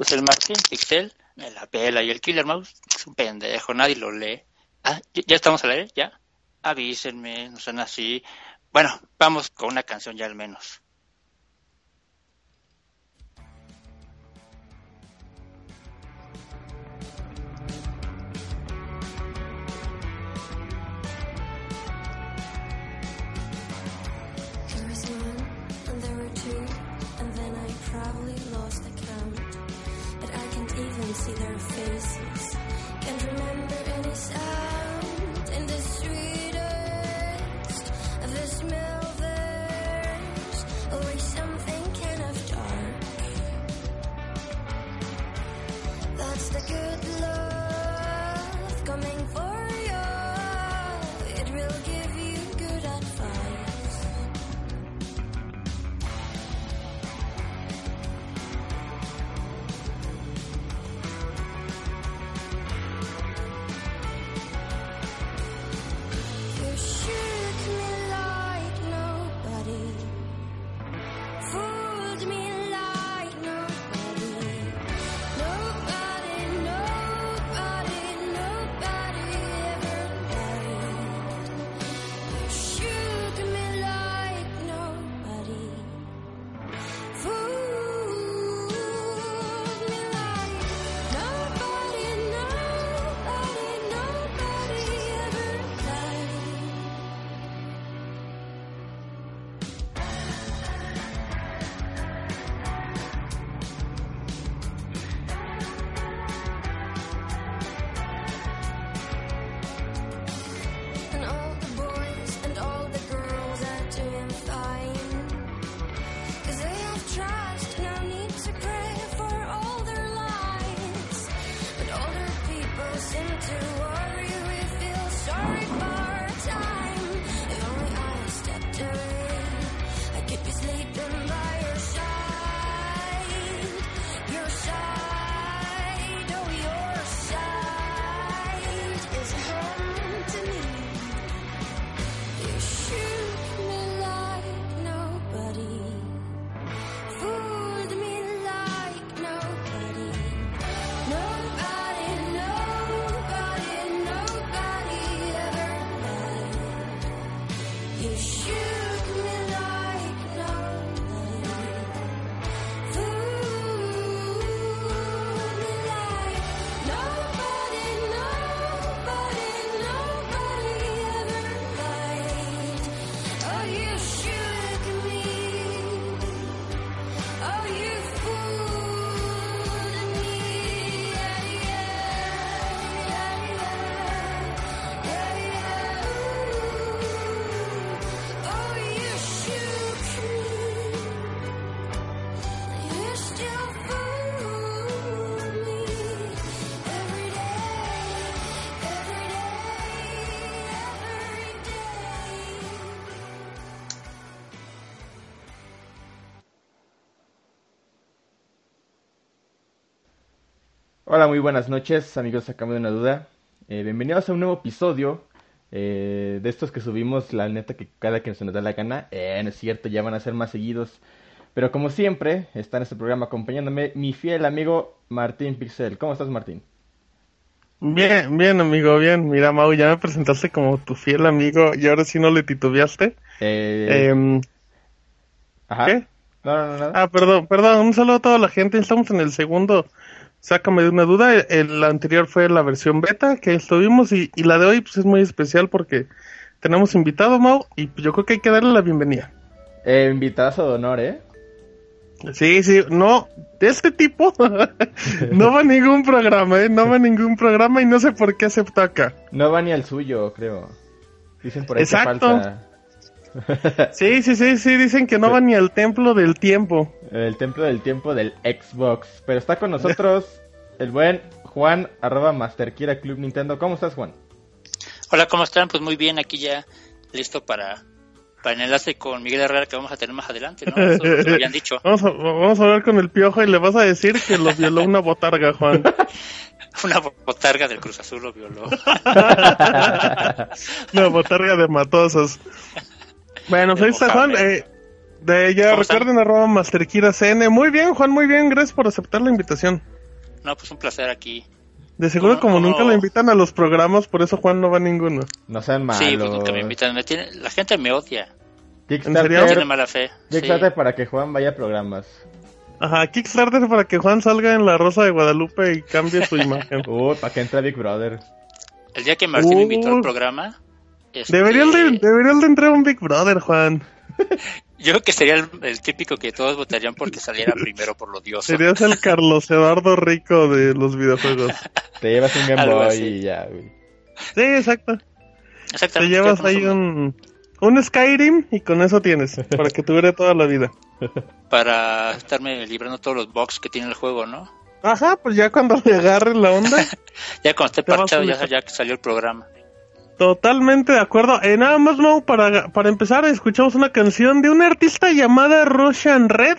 Pues el Martín Pixel la pela y el Killer Mouse es un pendejo, nadie lo lee. Ah, ¿ya estamos a leer? ¿Ya? Avísenme, no son así. Bueno, vamos con una canción ya al menos. See their faces. Muy buenas noches, amigos. Sacame de una duda. Eh, bienvenidos a un nuevo episodio eh, de estos que subimos, la neta, que cada que se nos da la gana. Eh, no es cierto, ya van a ser más seguidos. Pero como siempre, está en este programa acompañándome mi fiel amigo Martín Pixel. ¿Cómo estás, Martín? Bien, bien, amigo, bien. Mira, Mau, ya me presentaste como tu fiel amigo y ahora sí no le titubeaste. Eh, Em, ajá. ¿qué? No, no, no. Ah, perdón, perdón, un saludo a toda la gente. Estamos en el segundo. Sácame de una duda. El, anterior fue la versión beta que estuvimos y, y la de hoy pues es muy especial porque tenemos invitado, Mau, y yo creo que hay que darle la bienvenida. Eh, invitazo de honor, ¿eh? Sí, sí, no, de este tipo no va a ningún programa, ¿eh? No va a ningún programa y no sé por qué aceptó acá. No va ni al suyo, creo. Dicen por ahí que Exacto. falta. Sí, sí, sí, sí, dicen que no va ni al templo del tiempo. El templo del tiempo del Xbox. Pero está con nosotros el buen Juan, arroba Masterkira Club Nintendo. ¿Cómo estás, Juan? Hola, ¿cómo están? Pues muy bien, aquí ya listo para, para el enlace con Miguel Herrera que vamos a tener más adelante, ¿no? Eso se lo habían dicho. Vamos a, vamos a hablar con el piojo y le vas a decir que lo violó una botarga, Juan. Una botarga del Cruz Azul lo violó. Una botarga de matosos. Bueno, pues ahí está Juan. Eh, De ya ¿Cómo están? recuerden arroba Masterkira CN. Muy bien, Juan, muy bien. Gracias por aceptar la invitación. No, pues un placer aquí. De seguro ¿Cómo- como nunca lo invitan a los programas, por eso Juan no va a ninguno. No sean malos. Sí, pues nunca me invitan. Me tiene- La gente me odia. ¿En serio? Tiene Kickstarter, mala fe. Sí. Kickstarter para que Juan vaya a programas. Ajá, Kickstarter para que Juan salga en la Rosa de Guadalupe y cambie su imagen. Uy, para que entre Big Brother. El día que Martín me invitó Uh. al programa. Este, Deberían de, deberían de entrar a un Big Brother, Juan. Yo creo que sería el, el típico que todos votarían porque saliera primero por lo dioso. Serías el Carlos Eduardo Rico de los videojuegos. Te llevas un Game Boy y ya, güey. Sí, exacto. Te llevas ahí un, un Skyrim y con eso tienes, para que dure toda la vida. Para estarme librando todos los bugs que tiene el juego, ¿no? Ajá, pues ya cuando le agarre la onda, Ya cuando esté parchado, ya, ya que salió el programa. Totalmente de acuerdo. Eh, nada más, Mau, para, para empezar, escuchamos una canción de una artista llamada Roshan Red.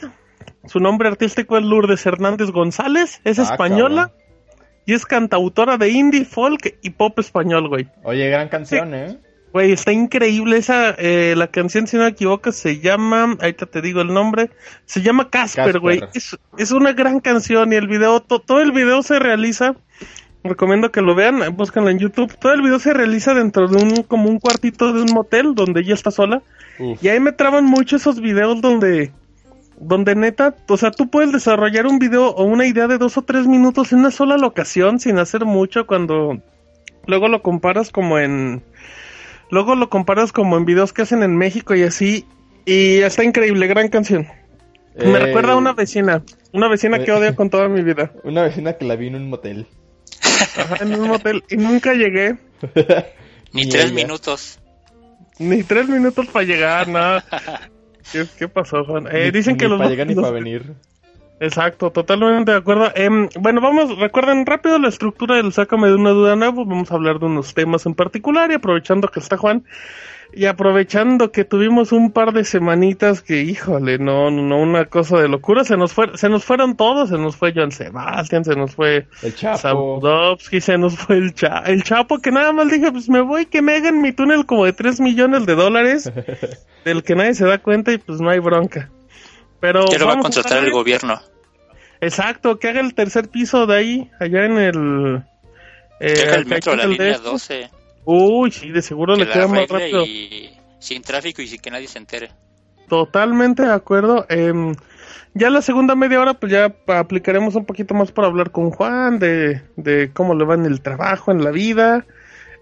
Su nombre artístico es Lourdes Hernández González, es Ah, española cabrón. y es cantautora de indie, folk y pop español, güey. Oye, gran canción, ¿eh? Güey, está increíble esa, eh, la canción, si no me equivoco, se llama, ahorita te digo el nombre, se llama Casper, Casper. güey. Es, es una gran canción y el video, to- todo el video se realiza, recomiendo que lo vean, búscanlo en YouTube, todo el video se realiza dentro de un, como un cuartito de un motel donde ella está sola. Uf. Y ahí me traban mucho esos videos donde, donde neta, o sea, tú puedes desarrollar un video o una idea de dos o tres minutos en una sola locación sin hacer mucho cuando luego lo comparas como en, luego lo comparas como en videos que hacen en México y así, y está increíble, gran canción. Me Eh, recuerda a una vecina, una vecina que eh. odio con toda mi vida. Una vecina que la vi en un motel. Ajá, en un motel y nunca llegué. Ni Ni tres ella. minutos. Ni tres minutos para llegar, nada. ¿Qué, qué pasó, Juan? Eh, Ni- dicen ni que los para llegar ni los- para venir. Exacto, totalmente de acuerdo. Em, bueno, vamos, recuerden rápido la estructura del Sácame de una duda nuevo. Vamos a hablar de unos temas en particular y aprovechando que está Juan y aprovechando que tuvimos un par de semanitas que, híjole, no, no, una cosa de locura. Se nos fue, se nos fueron todos, se nos fue Joan Sebastián, se nos fue El Chapo. Se nos fue el, cha el Chapo, que nada más dije, pues me voy, que me hagan mi túnel como de 3 millones de dólares, del que nadie se da cuenta y pues no hay bronca. Pero Ya lo va a contratar el gobierno. Exacto, que haga el tercer piso de ahí, allá en el... eh, Que haga el metro de la línea DF. 12. Uy, sí, de seguro Que le queda más rápido. y sin tráfico y sin que nadie se entere. Totalmente de acuerdo. Em, ya la segunda media hora, pues ya aplicaremos un poquito más para hablar con Juan de, de cómo le va en el trabajo, en la vida.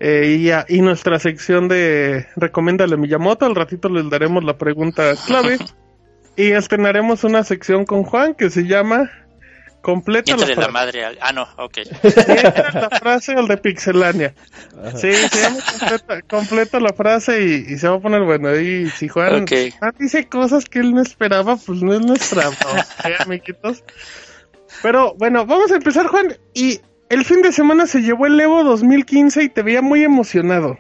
eh, y, a- y nuestra sección de Recomiéndale Miyamoto. Al ratito les daremos la pregunta clave. y estrenaremos una sección con Juan que se llama Completa la, la frase. madre. Ah, no, ok. la frase al de Pixelania. Sí, se llama completa, completa la frase y, y se va a poner bueno. Y si Juan, Ok. Juan dice cosas que él no esperaba, pues no es nuestra ¿eh, amiguitos. Pero bueno, vamos a empezar, Juan. Y el fin de semana se llevó el Evo 2015 y te veía muy emocionado.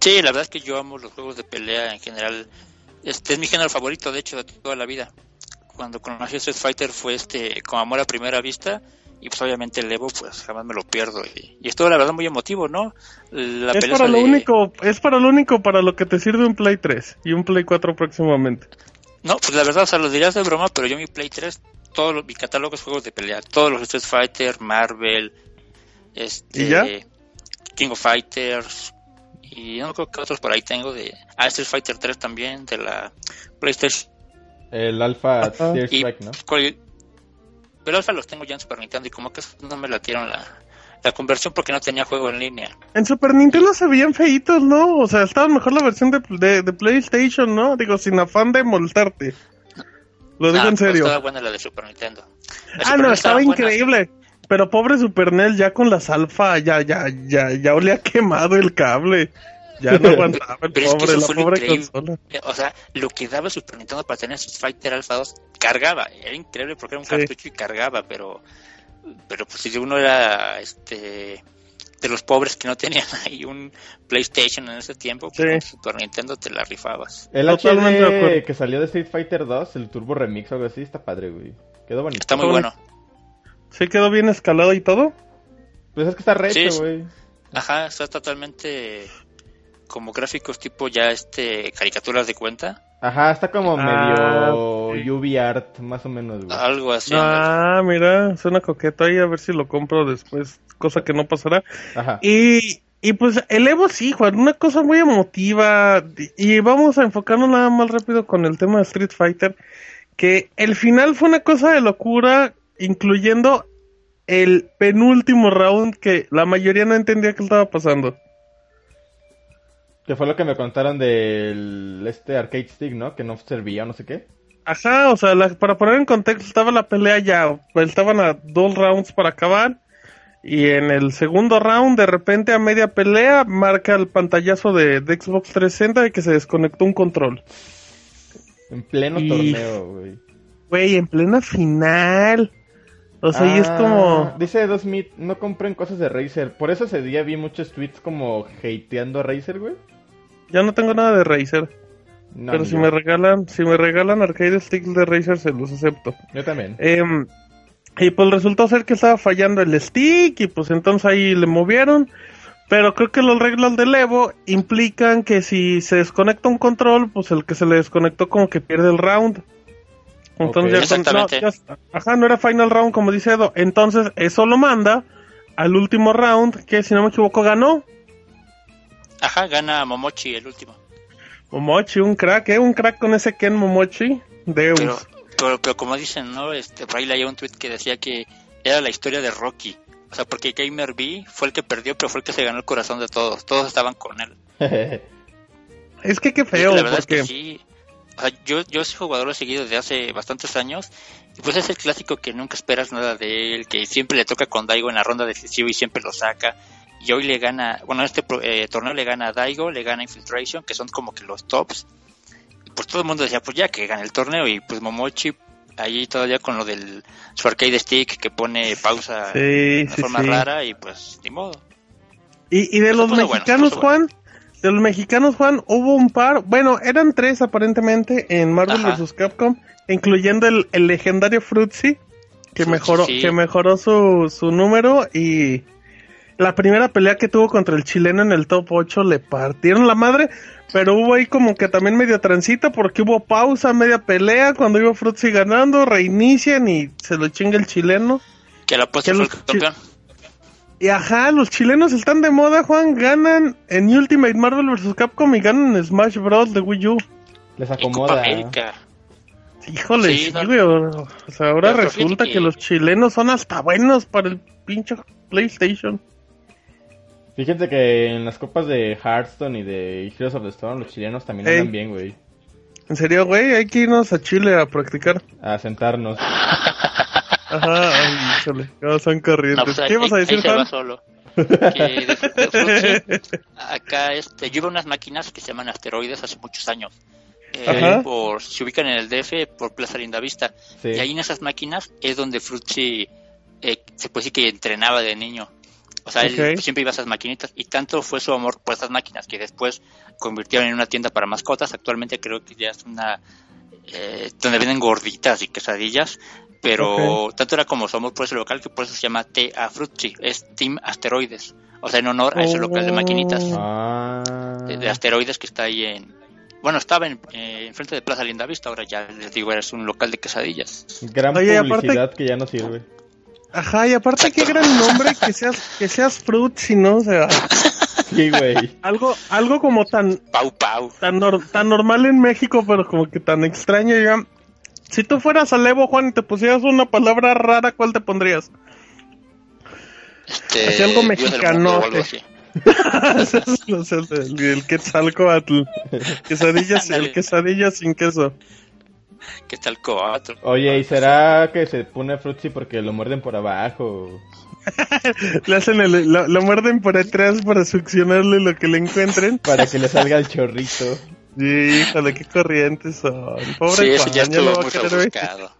Sí, la verdad es que yo amo los juegos de pelea en general. Este es mi género favorito, de hecho, de toda la vida. Cuando conocí Street Fighter fue este como amor a primera vista y pues obviamente el Evo pues jamás me lo pierdo y, y estuvo la verdad muy emotivo, ¿no? La es para lo de- único, es para lo único para lo que te sirve un Play 3 y un Play 4 próximamente. No, pues la verdad, o sea, lo dirías de broma, pero yo mi Play 3, todo lo- mi catálogo es juegos de pelea, todos los Street Fighter, Marvel, este ¿Y ya? King of Fighters y no creo que otros por ahí tengo de ah, Street Fighter 3 también de la PlayStation El Alpha. Tear Strike, ¿no? cual- pero alfa los tengo ya en Super Nintendo y como que no me latieron la, la conversión porque no tenía juego en línea. En Super Nintendo se veían feitos, ¿no? O sea, estaba mejor la versión de, de, de PlayStation, ¿no? Digo, sin afán de molestarte. Lo digo Ah, en serio. Estaba buena la de Super Nintendo. La Ah, Super no, estaba increíble. Pero pobre Super NES ya con las alfa, ya, ya, ya, ya olía quemado el cable. Ya no aguantaba el Pero es que pobre, la consola. O sea, lo que daba Super Nintendo para tener Street Fighter Alpha 2 cargaba. Era increíble porque era un Sí. cartucho y cargaba, pero pero pues si uno era este de los pobres que no tenían ahí un PlayStation en ese tiempo, pues Sí. con Super Nintendo te la rifabas. El Totalmente de acuerdo. HD que salió de Street Fighter 2, el Turbo Remix o algo así, está padre, güey. Quedó bonito. Está muy bueno. ¿Sí quedó bien escalado y todo? Pues es que está recho, sí. güey. Ajá, está totalmente como gráficos tipo ya este caricaturas de cuenta. Ajá, está como Ah, medio. UV art, más o menos, güey. Algo así. Ah, mira, suena coqueto ahí, a ver si lo compro después, cosa que no pasará. Ajá. Y, y pues el Evo sí, Juan, una cosa muy emotiva. Y y vamos a enfocarnos nada más rápido con el tema de Street Fighter. Que el final fue una cosa de locura, incluyendo el penúltimo round que la mayoría no entendía qué estaba pasando. Que fue lo que me contaron del este arcade stick, ¿no? Que no servía no sé qué. Ajá, o sea, la- para poner en contexto, estaba la pelea ya, estaban a dos rounds para acabar. Y en el segundo round, de repente a media pelea, marca el pantallazo de, de Xbox 360 de que se desconectó un control. En pleno Y- torneo, güey. Güey, en plena final. O sea, y es Ah, como... Dice Dos Smith, no compren cosas de Razer. Por eso ese día vi muchos tweets como hateando a Razer, güey. Ya no tengo nada de Razer. No, pero si yo. me regalan, si me regalan arcade sticks de Razer, se los acepto. Yo también. Em, y pues resultó ser que estaba fallando el stick y pues entonces ahí le movieron. Pero creo que las reglas del Evo implican que si se desconecta un control, pues el que se le desconectó como que pierde el round. Entonces ya con- no, Exactamente. ya- ajá, no era final round como dice Edo. Entonces eso lo manda al último round que si no me equivoco ganó. Ajá, gana Momochi el último. Momochi, un crack, ¿eh? Un crack con ese Ken Momochi. Deus. Pero, pero, pero como dicen, ¿no? Este, por ahí leía un tweet que decía que era la historia de Rocky. O sea, porque Gamer B fue el que perdió, pero fue el que se ganó el corazón de todos. Todos estaban con él. Es que qué feo, la verdad porque... es que sí. O sea, yo, yo soy jugador seguido desde hace bastantes años. Y pues es el clásico que nunca esperas nada de él, que siempre le toca con Daigo en la ronda decisiva y siempre lo saca. Y hoy le gana, bueno, este eh, torneo le gana a Daigo, le gana a Infiltration, que son como que los tops. Y pues todo el mundo decía, pues ya que gane el torneo. Y pues Momochi, ahí todavía con lo del su arcade stick que pone pausa Sí, de sí, forma sí. rara y pues ni modo. Y, y de los bueno, mexicanos, bueno. Juan, de los mexicanos, Juan, hubo un par, bueno, eran tres aparentemente en Marvel Ajá. vs. Capcom, incluyendo el, el legendario Fruitsy, que Fruitsy, mejoró, que mejoró su, su número y la primera pelea que tuvo contra el chileno en el top 8 le partieron la madre, pero hubo ahí como que también medio transita porque hubo pausa, media pelea, cuando iba Fruitsy ganando, reinician y se lo chinga el chileno. Que la Que fue campeón. Y ajá, los chilenos están de moda, Juan. Ganan en Ultimate Marvel vs. Capcom y ganan en Smash Bros. de Wii U. Les Y Copa acomoda. América. Híjole, Sí, no- güey, O sea, ahora resulta que... que- los chilenos son hasta buenos para el pinche PlayStation. Fíjate que en las copas de Hearthstone y de Heroes of the Storm, los chilenos también Ey. andan bien, güey. En serio, güey, hay que irnos a Chile a practicar. A sentarnos. Ajá, ay, ¿cómo son No, corrientes? pues, ¿Qué ibas a decir, se va Juan? solo. Que de- de Fruitsy, acá este, yo iba a unas máquinas que se llaman asteroides hace muchos años. Eh, por, se ubican en el DF por Plaza Lindavista. Sí. Y ahí en esas máquinas es donde Fruitsy eh, se puede decir que entrenaba de niño. O sea, él siempre iba a esas maquinitas y tanto fue su amor por esas máquinas que después convirtieron en una tienda para mascotas. Actualmente creo que ya es una eh, donde venden gorditas y quesadillas. Pero tanto era como su amor por ese local que por eso se llama TA Fruitsy, es Team Asteroides. O sea, en honor a ese local de maquinitas Oh. Ah. de, de asteroides que está ahí en. Bueno, estaba en, eh, enfrente de Plaza Lindavista, ahora ya les digo, es un local de quesadillas. Gran Oye, aparte- publicidad que ya no sirve. Ajá, y aparte qué gran nombre que seas, que seas Fruitsy, ¿no? O sea, Sí, güey. algo, algo como tan, Pau Pau. tan, nor- tan normal en México, pero como que tan extraño ya. Si tú fueras a Levo, Juan, y te pusieras una palabra rara, ¿cuál te pondrías? Este, Así algo Dios del mundo o algo mexicanote. así. No sé, el. Quesadillas, el quesadilla sin queso. Que está el coatro. Oye, ¿y será que se pone Fruitsy porque lo muerden por abajo? Le hacen el, lo, lo muerden por atrás para succionarle lo que le encuentren. Para que le salga el chorrito. Sí, híjole, qué corrientes son. Pobre Sí, eso Juan, ya ya no va a querer venir. rebuscado.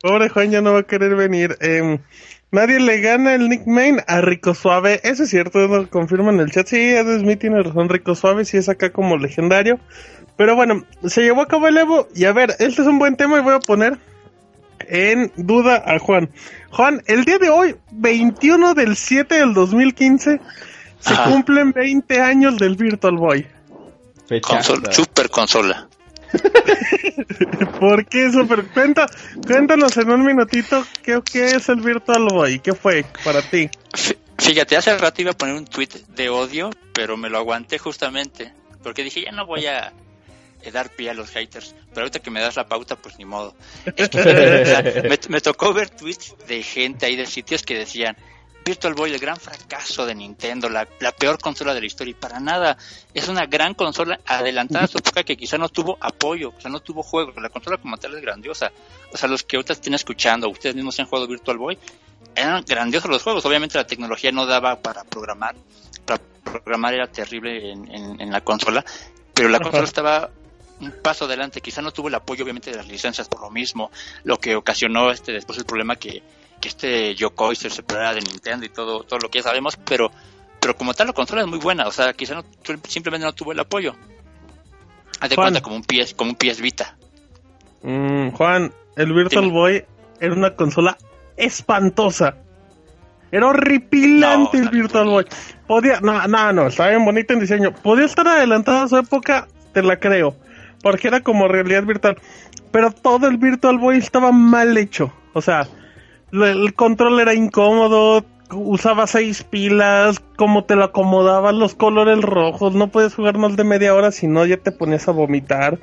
Pobre Juan ya no va a querer venir. Em, nadie le gana el nickname a Rico Suave. Eso es cierto, lo confirma en el chat. Sí, Ed Smith tiene razón. Rico Suave sí es acá como legendario. Pero bueno, se llevó a cabo el Evo. Y a ver, este es un buen tema y voy a poner en duda a Juan. Juan, el día de hoy, 21 del 7 del 2015, se Ajá. cumplen 20 años del Virtual Boy. Super consola. ¿Por qué Super? Cuenta, cuéntanos en un minutito qué, qué es el Virtual Boy, qué fue para ti. Fí- Fíjate, hace rato iba a poner un tweet de odio, pero me lo aguanté justamente. Porque dije, ya no voy a dar pie a los haters. Pero ahorita que me das la pauta, pues ni modo. Es que, o sea, me, me tocó ver tweets de gente ahí de sitios que decían, Virtual Boy, el gran fracaso de Nintendo, la, la peor consola de la historia. Y para nada, es una gran consola adelantada a su época que quizá no tuvo apoyo, o sea, no tuvo juegos. La consola como tal es grandiosa. O sea, los que ahorita estén escuchando, ustedes mismos han jugado Virtual Boy, eran grandiosos los juegos. Obviamente la tecnología no daba para programar. Para programar era terrible en, en- en la consola. Pero la consola estaba un paso adelante. Quizá no tuvo el apoyo, obviamente, de las licencias por lo mismo. Lo que ocasionó este después el problema que, que este Yokoi se separara de Nintendo y todo, todo lo que ya sabemos. Pero, pero como tal, la consola es muy buena. O sea, quizá no, simplemente no tuvo el apoyo. Haz de Juan. cuenta como un PS, como un PS Vita. Mm, Juan, el Virtual Dime. Boy era una consola espantosa. Era horripilante No, el Virtual Boy. Podía, no, no, no, estaba bien bonito en diseño. Podía estar adelantado a su época, te la creo. Porque era como realidad virtual. Pero todo el Virtual Boy estaba mal hecho. O sea, el control era incómodo, usaba seis pilas, cómo te lo acomodaban, los colores rojos, no puedes jugar más de media hora, si no ya te ponías a vomitar.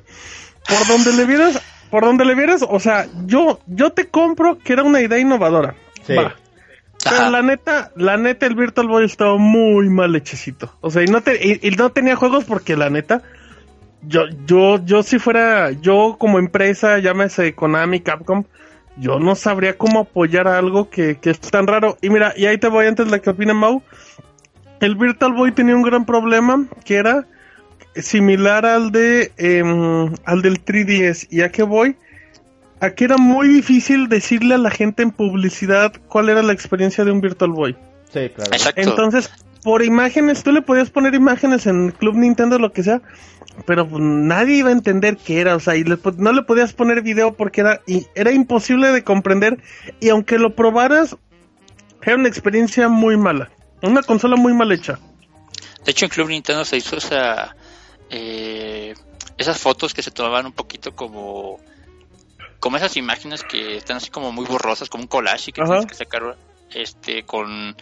Por donde le vieras, por donde le vieras, o sea, yo, yo te compro que era una idea innovadora. Sí. Va. Pero la neta, la neta, el Virtual Boy estaba muy mal hechecito. O sea, y no, te, y, y no tenía juegos porque la neta, yo, yo, yo si fuera, yo como empresa, llámese Konami, Capcom, yo no sabría cómo apoyar a algo que, que es tan raro. Y mira, y ahí te voy antes de la que opina Mau. El Virtual Boy tenía un gran problema que era similar al de em, al del 3DS. ¿Y a qué voy? A que era muy difícil decirle a la gente en publicidad cuál era la experiencia de un Virtual Boy. Sí, claro. Exacto. Entonces, por imágenes, tú le podías poner imágenes en Club Nintendo, lo que sea, pero pues, nadie iba a entender qué era, o sea, y le no le podías poner video porque era, y era imposible de comprender, y aunque lo probaras, era una experiencia muy mala, una consola muy mal hecha. De hecho, en Club Nintendo se hizo esa, eh, esas fotos que se tomaban un poquito como, como esas imágenes que están así como muy borrosas, como un collage y que Ajá. tienes que sacar este con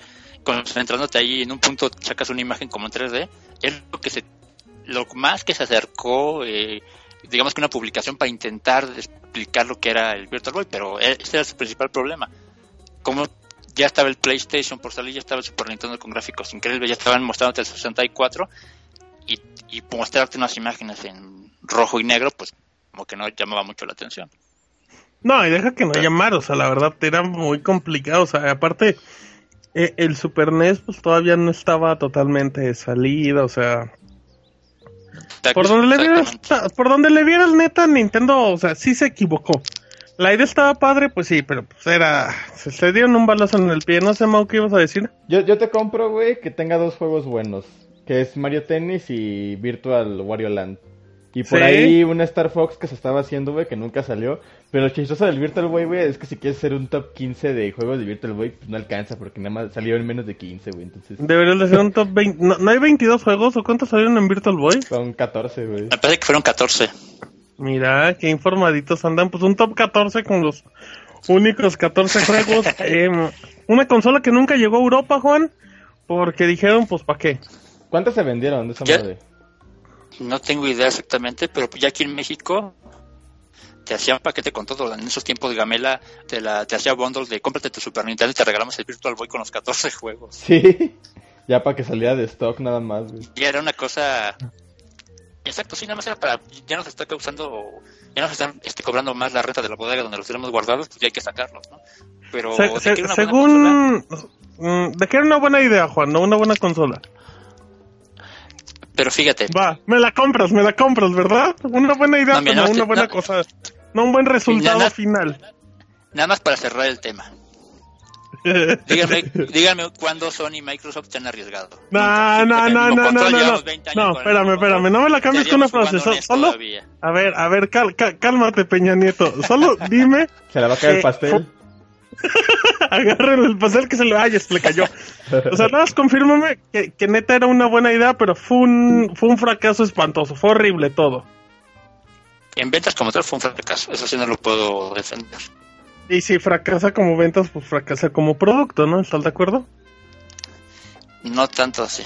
concentrándote ahí en un punto sacas una imagen como en 3D. Es lo que se, lo más que se acercó, eh, digamos que una publicación para intentar explicar lo que era el Virtual Boy, pero e- ese era su principal problema. Como ya estaba el PlayStation por salir, ya estaba el Super Nintendo con gráficos increíbles, ya estaban mostrándote el 64 y, y mostrarte unas imágenes en rojo y negro, pues como que no llamaba mucho la atención. No, y deja que no llamar, o sea, la verdad era muy complicado, o sea, aparte, eh, el Super NES pues todavía no estaba totalmente salido, o sea, Por donde le vieras, por donde le vieras neta, Nintendo, o sea, sí se equivocó. La idea estaba padre, pues sí, pero pues era, se, se dieron un balazo en el pie, no sé, Mau, ¿qué ibas a decir? Yo, yo te compro, güey, que tenga dos juegos buenos. Que es Mario Tennis y Virtual Wario Land. Y por Sí. ahí una Star Fox que se estaba haciendo, güey, que nunca salió. Pero lo chistoso del Virtual Boy, güey, es que si quieres hacer un top 15 de juegos de Virtual Boy, pues no alcanza porque nada más salió en menos de 15, güey. Entonces, Debería de ser un top 20, ¿no, ¿no hay 22 juegos o cuántos salieron en Virtual Boy? son 14, güey. Me parece que fueron 14. Mira, qué informaditos andan, pues un top 14 con los únicos 14 juegos. Em, una consola que nunca llegó a Europa, Juan, porque dijeron, pues, ¿para qué? ¿Cuántas se vendieron de esa ¿Qué? madre? No tengo idea exactamente, pero ya aquí en México te hacían paquete con todo. En esos tiempos de Gamela te, la, te hacía bundle de cómprate tu Super Nintendo y te regalamos el Virtual Boy con los 14 juegos. Sí. Ya para que saliera de stock nada más, güey. Y era una cosa... Exacto, sí, nada más era para... Ya nos está causando... Ya nos están este, cobrando más la renta de la bodega donde los tenemos guardados, pues ya hay que sacarlos, ¿no? Pero Se- de se- que era una buena consola, según... mm, de que era una buena idea, Juan, no una buena consola. Pero fíjate, Va, me la compras, me la compras, ¿verdad? Una buena idea, No, pero no una buena no. cosa. No un buen resultado Nada- final. nada más para cerrar el tema. Díganme, díganme cuándo Sony y Microsoft se han arriesgado. No, no, no, no, no, no, llevamos no. 20 años No, con el espérame, espérame, no me la cambies con una frase. solo, todavía. a ver, a ver, cal- cal- cálmate, Peña Nieto. Solo dime, Se la va a caer el pastel. agárrenle el pastel que se le, ay, se le cayó. O sea, nada más confírmame que, que neta era una buena idea, pero fue un, fue un fracaso espantoso, fue horrible todo. en ventas como tal fue un fracaso. Eso sí no lo puedo defender. Y si fracasa como ventas, pues fracasa como producto, ¿no? ¿Estás de acuerdo? No tanto así,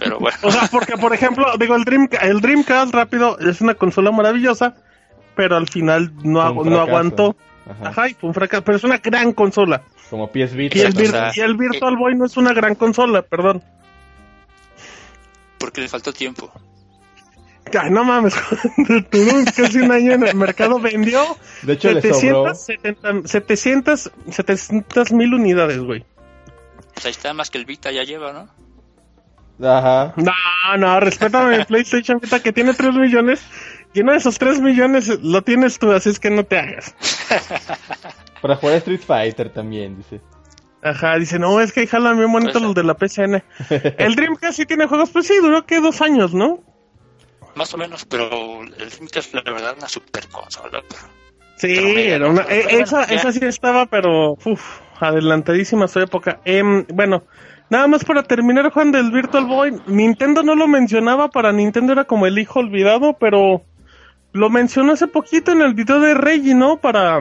pero bueno. O sea, porque por ejemplo, digo, el, Dream, el Dreamcast rápido es una consola maravillosa, pero al final no, agu- no aguantó. Ajá. Ajá, y fue un fracaso, pero es una gran consola. Como PS Vita. Y el, Vir- y Virtual Boy no es una gran consola, perdón. Porque le faltó tiempo. Ay, no mames, duró casi un año en el mercado, vendió De hecho, le sobró. 770 700 700 mil unidades, güey. Pues ahí está más que el Vita ya lleva, ¿no? Ajá. No, no, respétame mi PlayStation Vita que tiene 3 millones. Y uno de esos 3 millones lo tienes tú, así es que no te hagas. Para jugar Street Fighter también, dice. Ajá, dice, no, es que jalan bien bonitos Pues, los de la PCN. El Dreamcast sí tiene juegos, pues sí, duró que dos años, ¿no? Más o menos, pero el Dreamcast la verdad una super consola. Sí, Pero era una, eh, Pero esa, ya. esa sí estaba, pero uf, adelantadísima a su época. Em, bueno, nada más para terminar, Juan, del Virtual Boy. Nintendo no lo mencionaba, para Nintendo era como el hijo olvidado, pero lo mencionó hace poquito en el video de Reggie, ¿no? Para,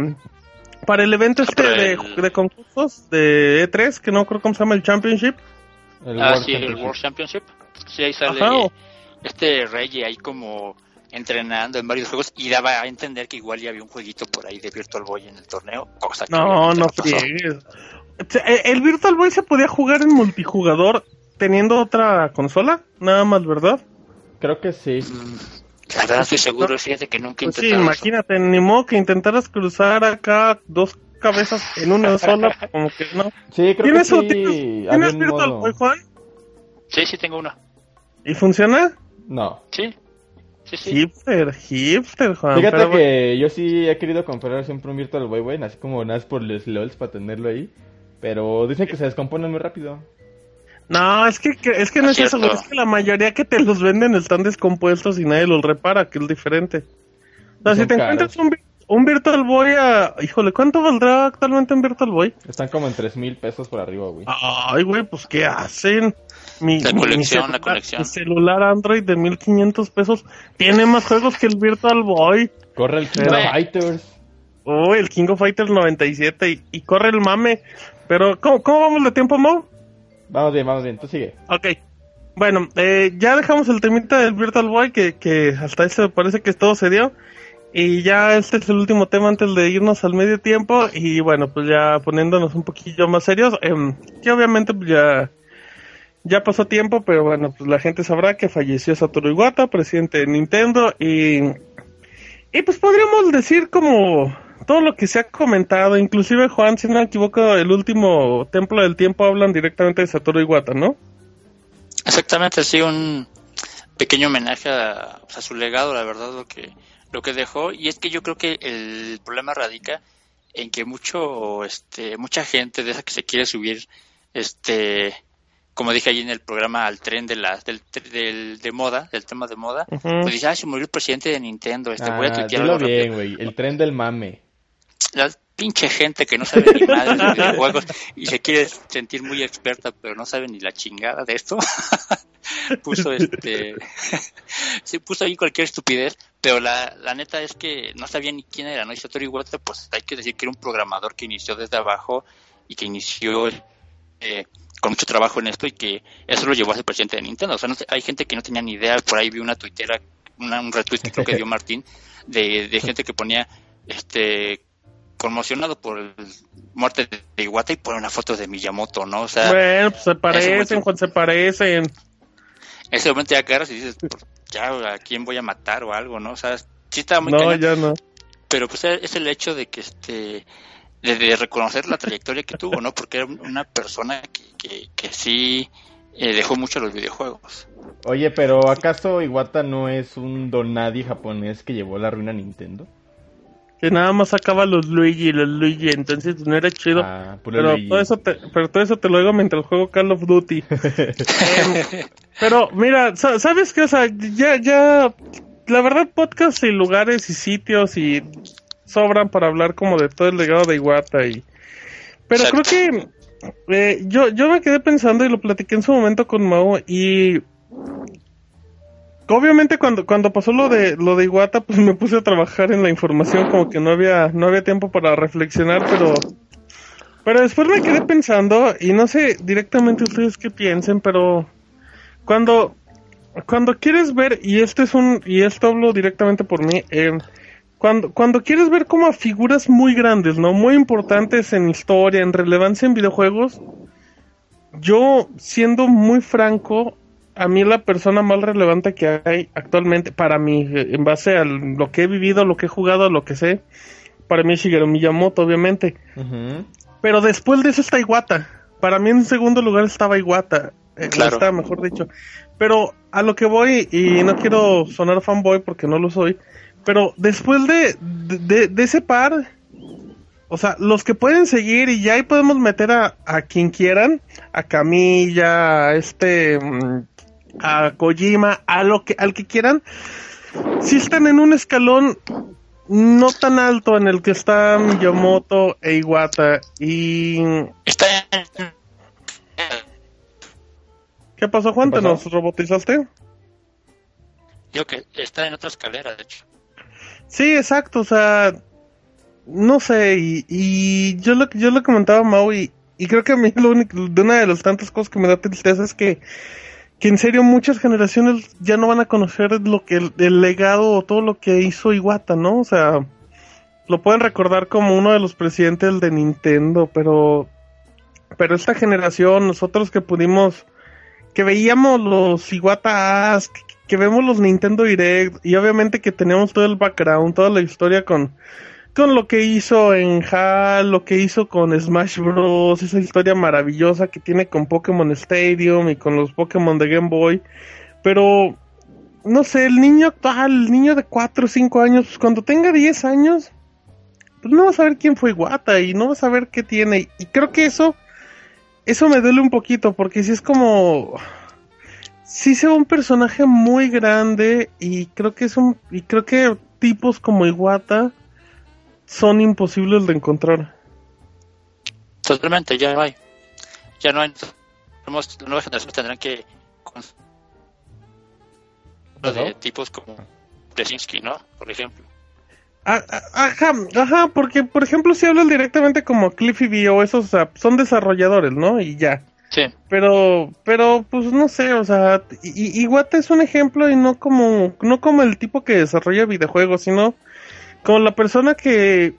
para el evento este de, concursos de E3, que no creo cómo se llama, el Championship. El ah, World sí, el. World Championship. Sí, ahí sale Ajá, o- este Reggie ahí como entrenando en varios juegos y daba a entender que igual ya había un jueguito por ahí de Virtual Boy en el torneo, cosa que No, no friegues. Eh, El Virtual Boy se podía jugar en multijugador teniendo otra consola, nada más, ¿verdad? Creo que sí. Mm, La verdad estoy seguro, fíjate que nunca he Pues sí, intentado eso. imagínate, ni modo que intentaras cruzar acá dos cabezas en una sola, como que no. Sí, creo que ¿Tienes, sí. o- tienes, tienes Virtual. Boy, Juan? Sí, sí tengo uno. ¿Y funciona? No. Sí. Sí, sí. Hipster, hipster, Juan. Fíjate pero que yo sí he querido comprar siempre un Virtual Boy, güey, así como nada más por los LOLs para tenerlo ahí. Pero dicen que se descompone muy rápido. No, es que, que- es que no es eso, Cierto. es que la mayoría que te los venden están descompuestos y nadie los repara, que es diferente. O sea, Son si te caros. encuentras un, vi- un Virtual Boy a... Híjole, ¿cuánto valdrá actualmente un Virtual Boy? Están como en tres mil pesos por arriba, güey. Ay, güey, pues ¿qué hacen? Mi, La mi- mi colección, la celular- colección. mi celular Android de 1500 pesos tiene más juegos que el Virtual Boy. Corre el King of. Fighters. Oh, el King of Fighters 97 y, y corre el mame. Pero, ¿cómo, cómo vamos de tiempo, Mo? Vamos bien, vamos bien, tú sigue. Ok. Bueno, eh, ya dejamos el temita del Virtual Boy, que, que hasta me parece que todo se dio. Y ya este es el último tema antes de irnos al medio tiempo. Y bueno, pues ya poniéndonos un poquillo más serios. em, que obviamente pues ya, ya pasó tiempo, pero bueno, pues la gente sabrá que falleció Satoru Iwata, presidente de Nintendo. Y, y pues podríamos decir como todo lo que se ha comentado. Inclusive Juan, si no me equivoco, el último Templo del Tiempo hablan directamente de Satoru Iwata, ¿no? Exactamente, sí, un pequeño homenaje a, pues, a su legado, la verdad, lo que, lo que dejó. Y es que yo creo que el problema radica en que mucho, este, mucha gente de esa que se quiere subir, este, como dije ahí en el programa, al tren de la, del, del- de moda, del tema de moda, Ujú. pues dice, ah, se murió el presidente de Nintendo, este, voy a Ah, tuitear algo rápido". bien, güey. El tren del mame. La pinche gente que no sabe ni madre de videojuegos y se quiere sentir muy experta pero no sabe ni la chingada de esto puso este sí puso ahí cualquier estupidez pero la, la neta es que no sabía ni quién era no y Satoru Iwata pues hay que decir que era un programador que inició desde abajo y que inició eh, con mucho trabajo en esto y que eso lo llevó a ser presidente de Nintendo. O sea no hay gente que no tenía ni idea por ahí vi una tuitera una, un retweet que creo que dio Martín de, de gente que ponía este conmocionado por la muerte de Iwata y pone una foto de Miyamoto, ¿no? O sea, Bueno, pues se parecen, Juan, se parecen. en ese momento ya agarras y dices, "Pues, ya, ¿a quién voy a matar o algo, no? O sea, sí estaba muy No, cañón, ya no. pero pues es el hecho de que este de, de reconocer la trayectoria que tuvo, ¿no? Porque era una persona que, que, que sí eh, dejó mucho los videojuegos. Oye, pero ¿acaso Iwata no es un donadi japonés que llevó la ruina a Nintendo? Que nada más sacaba los Luigi, los Luigi, entonces no era chido. Ah, pero Luigi. todo eso te, pero todo eso te lo digo mientras juego Call of Duty. Em, pero mira, sa- ¿sabes qué? O sea, ya, ya, la verdad podcasts y lugares y sitios y sobran para hablar como de todo el legado de Iwata y... Pero Exacto. creo que eh, yo, yo me quedé pensando y lo platiqué en su momento con Mao y obviamente cuando, cuando pasó lo de lo de Iwata, pues me puse a trabajar en la información, como que no había, no había tiempo para reflexionar, pero pero después me quedé pensando, y no sé directamente ustedes qué piensen, pero cuando, cuando quieres ver, y este es un, y esto hablo directamente por mí, eh, cuando, cuando quieres ver como a figuras muy grandes, ¿no? Muy importantes en historia, en relevancia en videojuegos, yo, siendo muy franco, a mí la persona más relevante que hay actualmente, para mí, en base a lo que he vivido, lo que he jugado, lo que sé, para mí es Shigeru Miyamoto, obviamente. Pero después de eso está Iwata. Para mí en segundo lugar estaba Iwata. Eh, Claro. Está, mejor dicho. Pero a lo que voy, y no quiero sonar fanboy porque no lo soy, pero después de, de, de ese par, o sea, los que pueden seguir y ya ahí podemos meter a, a quien quieran, a Camilla, a este, mm, a Kojima, a lo que, al que quieran, si están en un escalón no tan alto en el que está Miyamoto e Iwata y Está en... ¿qué pasó Juan? ¿Qué ¿Te nos robotizaste? Digo que está en otra escalera, de hecho. Sí, exacto, o sea, no sé, y, y yo lo yo lo comentaba a Mau y, y creo que a mí lo único, de una de las tantas cosas que me da tristeza es que, que en serio muchas generaciones ya no van a conocer lo que el, legado o todo lo que hizo Iwata, ¿no? O sea, lo pueden recordar como uno de los presidentes de Nintendo, pero pero esta generación, nosotros que pudimos que veíamos los Iwata As, que, vemos los Nintendo Direct y obviamente que tenemos todo el background, toda la historia con con lo que hizo en HAL, lo que hizo con Smash Bros, esa historia maravillosa que tiene con Pokémon Stadium y con los Pokémon de Game Boy. Pero no sé, el niño actual, el niño de 4 o 5 años, pues cuando tenga 10 años, pues no va a saber quién fue Iwata y no va a saber qué tiene. Y creo que eso, eso me duele un poquito, porque si es como, si se ve un personaje muy grande y creo que es un, y creo que tipos como Iwata son imposibles de encontrar. Totalmente, ya no hay. Ya no hay. Tenemos- Las nuevas generaciones tendrán que. de ¿Perdón? tipos como Bresinski, ¿no? Por ejemplo. Ah, ah, Ajá, ajá, porque por ejemplo si hablas directamente como Cliffy B o esos, o sea, son desarrolladores, ¿no? Y ya. Sí, Pero, pero, pues no sé, o sea, Iwata es un ejemplo y no como, no como el tipo que desarrolla videojuegos, sino como la persona que,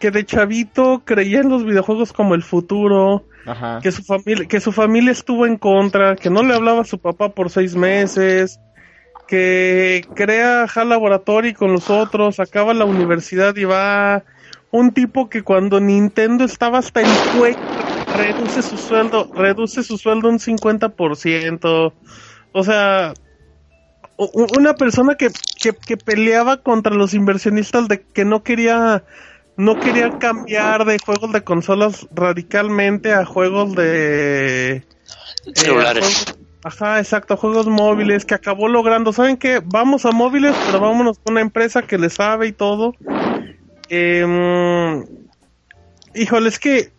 que de chavito creía en los videojuegos como el futuro, Ajá. que su familia, que su familia estuvo en contra, que no le hablaba a su papá por seis meses, que crea HAL Laboratory con los otros, acaba la universidad y va un tipo que cuando Nintendo estaba hasta el cuello reduce su sueldo, reduce su sueldo un 50%. O sea, una persona que, que, que peleaba contra los inversionistas de que no quería no quería cambiar de juegos de consolas radicalmente a juegos de eh, celulares. juegos- ajá, exacto, juegos móviles que acabó logrando, ¿saben qué? Vamos a móviles, pero vámonos con una empresa que le sabe y todo. Em, híjole, es que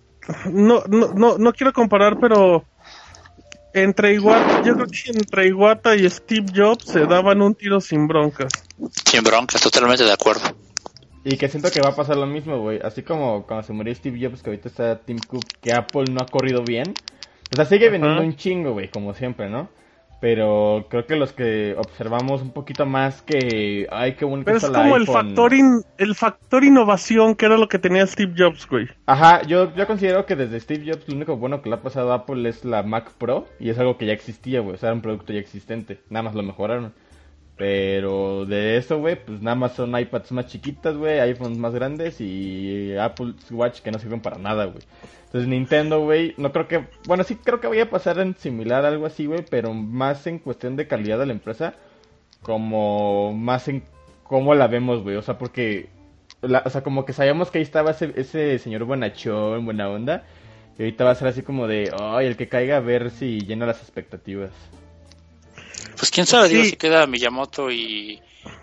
no, no, no, no quiero comparar, pero entre Iwata, yo creo que entre Iwata y Steve Jobs se daban un tiro sin broncas. Sin broncas, totalmente de acuerdo. Y que siento que va a pasar lo mismo, güey. Así como cuando se murió Steve Jobs, que ahorita está Tim Cook, que Apple no ha corrido bien. O sea, sigue vendiendo un chingo, güey, como siempre, ¿no? Pero creo que los que observamos un poquito más que... Ay, qué bonito Pero es como el factor, in- el factor innovación que era lo que tenía Steve Jobs, güey. Ajá, yo, yo considero que desde Steve Jobs lo único bueno que le ha pasado a Apple es la Mac Pro. Y es algo que ya existía, güey. O sea, era un producto ya existente. Nada más lo mejoraron. Pero de eso, güey, pues nada más son iPads más chiquitas, güey, iPhones más grandes y Apple Watch que no sirven para nada, güey. Entonces Nintendo, güey, no creo que... Bueno, sí creo que vaya a pasar en similar algo así, güey, pero más en cuestión de calidad de la empresa, como más en cómo la vemos, güey. O sea, porque... o sea, como que sabíamos que ahí estaba ese, ese señor buenachón, buena onda. Y ahorita va a ser así como de, ay, el que caiga a ver si llena las expectativas. Pues quién sabe, digo, Sí. si queda Miyamoto y,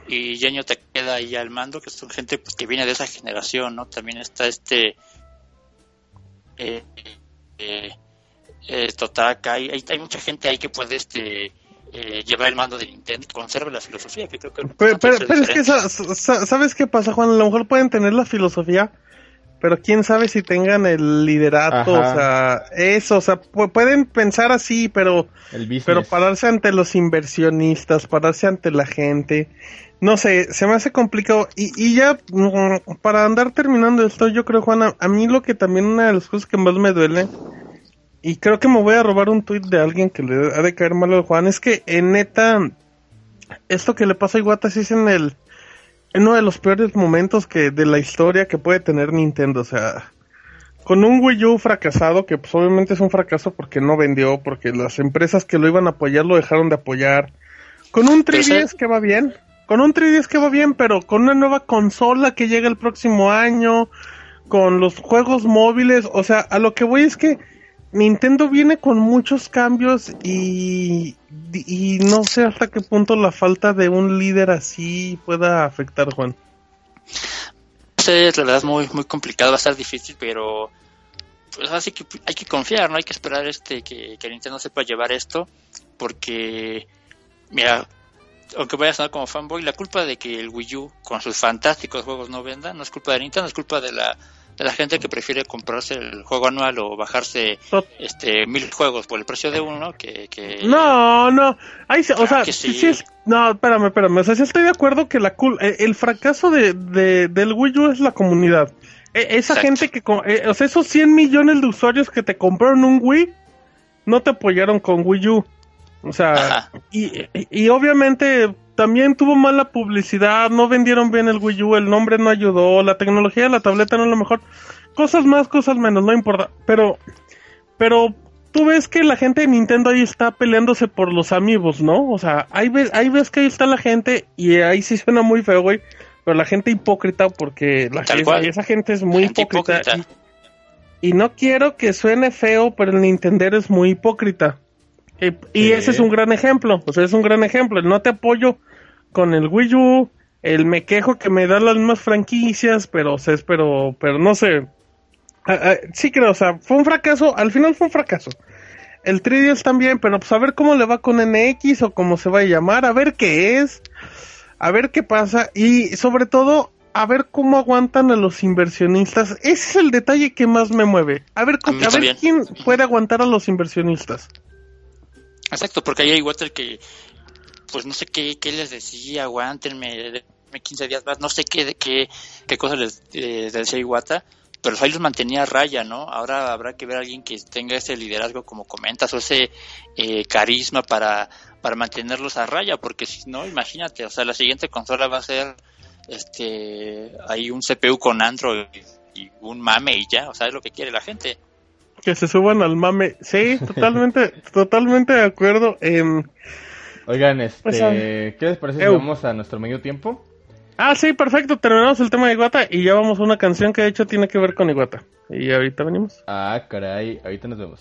y Genio te queda ahí al mando, que son gente pues, que viene de esa generación, ¿no? También está este. Eh, eh, eh, Totaka, hay, hay, hay mucha gente ahí que puede este eh, llevar el mando de Nintendo y conserve la filosofía, que creo que Pero, pero, es pero es que, ¿sabes qué pasa, Juan? A lo mejor pueden tener la filosofía, pero quién sabe si tengan el liderato, Ajá. o sea, eso, o sea, pu- pueden pensar así, pero, El pero pararse ante los inversionistas, pararse ante la gente, no sé, se me hace complicado. Y, y ya, mm, para andar terminando esto, yo creo, Juan, a, mí lo que también una de las cosas que más me duele, y creo que me voy a robar un tuit de alguien que le ha de caer mal al Juan, es que en neta, esto que le pasa a Iwata sí es en el uno de los peores momentos que de la historia que puede tener Nintendo, o sea, con un Wii U fracasado, que pues obviamente es un fracaso porque no vendió, porque las empresas que lo iban a apoyar lo dejaron de apoyar, con un Pero 3DS ese- que va bien, con un 3DS que va bien, pero con una nueva consola que llega el próximo año, con los juegos móviles, o sea, a lo que voy es que Nintendo viene con muchos cambios y, y no sé hasta qué punto la falta de un líder así pueda afectar, Juan. Sí, la verdad es muy, muy complicado, va a estar difícil, pero pues así que hay que confiar, no hay que esperar este que, que Nintendo sepa llevar esto, porque mira, aunque vaya a sonar como fanboy, la culpa de que el Wii U con sus fantásticos juegos no venda, no es culpa de Nintendo, es culpa de la de la gente que prefiere comprarse el juego anual o bajarse este mil juegos por el precio de uno que, que No, no. Ahí se- o sea, que sí. sí. sí es- no, espérame, espérame. O sea, sí estoy de acuerdo que la cul eh, el fracaso de, de- del Wii U es la comunidad. E- esa Exacto. gente que, eh, o sea, esos 100 millones de usuarios que te compraron un Wii, no te apoyaron con Wii U. O sea, y- y obviamente también tuvo mala publicidad, no vendieron bien el Wii U, el nombre no ayudó, la tecnología de la tableta no es lo mejor. Cosas más, cosas menos, no importa. Pero, pero tú ves que la gente de Nintendo ahí está peleándose por los amigos, ¿no? O sea, ahí ves, ahí ves que ahí está la gente y ahí sí suena muy feo, güey. Pero la gente hipócrita, porque la gente- esa gente es muy Gente hipócrita. hipócrita. Y, y no quiero que suene feo, pero el Nintendo es muy hipócrita. Y, y Sí. ese es un gran ejemplo. O sea, es un gran ejemplo. El no te apoyo con el Wii U. El me quejo que me dan las mismas franquicias, pero, o sea, pero, pero no sé. Ah, ah, sí creo, o sea, fue un fracaso. Al final fue un fracaso. El 3DS también, pero pues a ver cómo le va con NX o cómo se va a llamar, a ver qué es, a ver qué pasa y sobre todo a ver cómo aguantan a los inversionistas. Ese es el detalle que más me mueve. A ver, A mí a ver quién puede aguantar a los inversionistas. Exacto, porque ahí hay Water que, pues no sé qué, qué les decía, aguántenme, denme 15 días más, no sé qué, qué, qué cosa les eh, decía Iwata, pero ahí los mantenía a raya, ¿no? Ahora habrá que ver a alguien que tenga ese liderazgo, como comentas, o ese eh, carisma para, para mantenerlos a raya, porque si no, imagínate, o sea, la siguiente consola va a ser este ahí un CPU con Android y un mame y ya, o sea, es lo que quiere la gente. Que se suban al mame. Sí, totalmente, totalmente de acuerdo. Em, Oigan, este, Pues, ¿qué les parece si Eu. vamos a nuestro medio tiempo? ah, sí, perfecto. Terminamos el tema de Iguata y ya vamos a una canción que de hecho tiene que ver con Iguata. Y ahorita venimos. Ah, caray, ahorita nos vemos.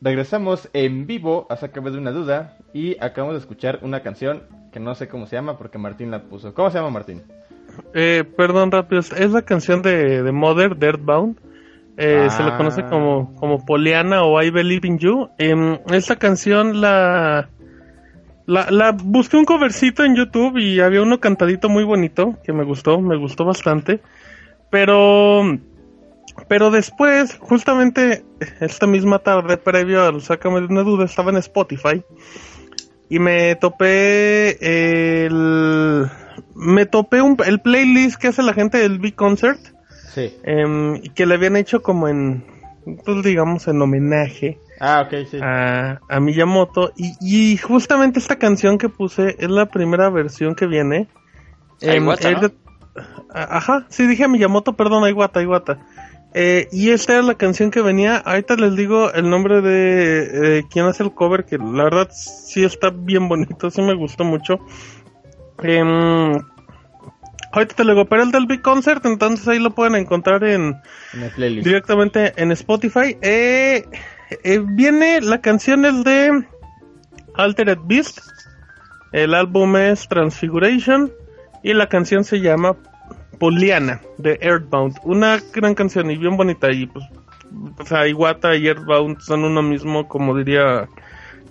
Regresamos en vivo a Sácame de una duda y acabamos de escuchar una canción que no sé cómo se llama porque Martín la puso. ¿Cómo se llama Martín? Eh, perdón, rápido. Es la canción de, de Mother, Dirtbound. Eh, Se le conoce Ah. como, como Poliana o I Believe in You. Em, esta canción la, la, la busqué un covercito en YouTube y había uno cantadito muy bonito que me gustó, me gustó bastante. Pero, pero después, justamente esta misma tarde, previo al Sácame de una duda, estaba en Spotify y me topé el me topé un, el playlist que hace la gente del Big Concert Sí. em, y que le habían hecho como en pues digamos en homenaje Ah, ok, sí. a, a Miyamoto y, y justamente esta canción que puse es la primera versión que viene A Em, Iwata, es ¿no? de- a- ajá sí dije Miyamoto perdón a Iwata Iwata Eh, y esta era la canción que venía ahorita les digo el nombre de eh, quién hace el cover que la verdad sí está bien bonito sí me gustó mucho Em, ahorita te lo digo pero el del Big Concert entonces ahí lo pueden encontrar en directamente en Spotify. Eh, eh, viene, la canción es de Altered Beast. El álbum es Transfiguration. Y la canción se llama Poliana de Earthbound. Una gran canción y bien bonita. Y pues, o sea, Iwata y Earthbound son uno mismo, como diría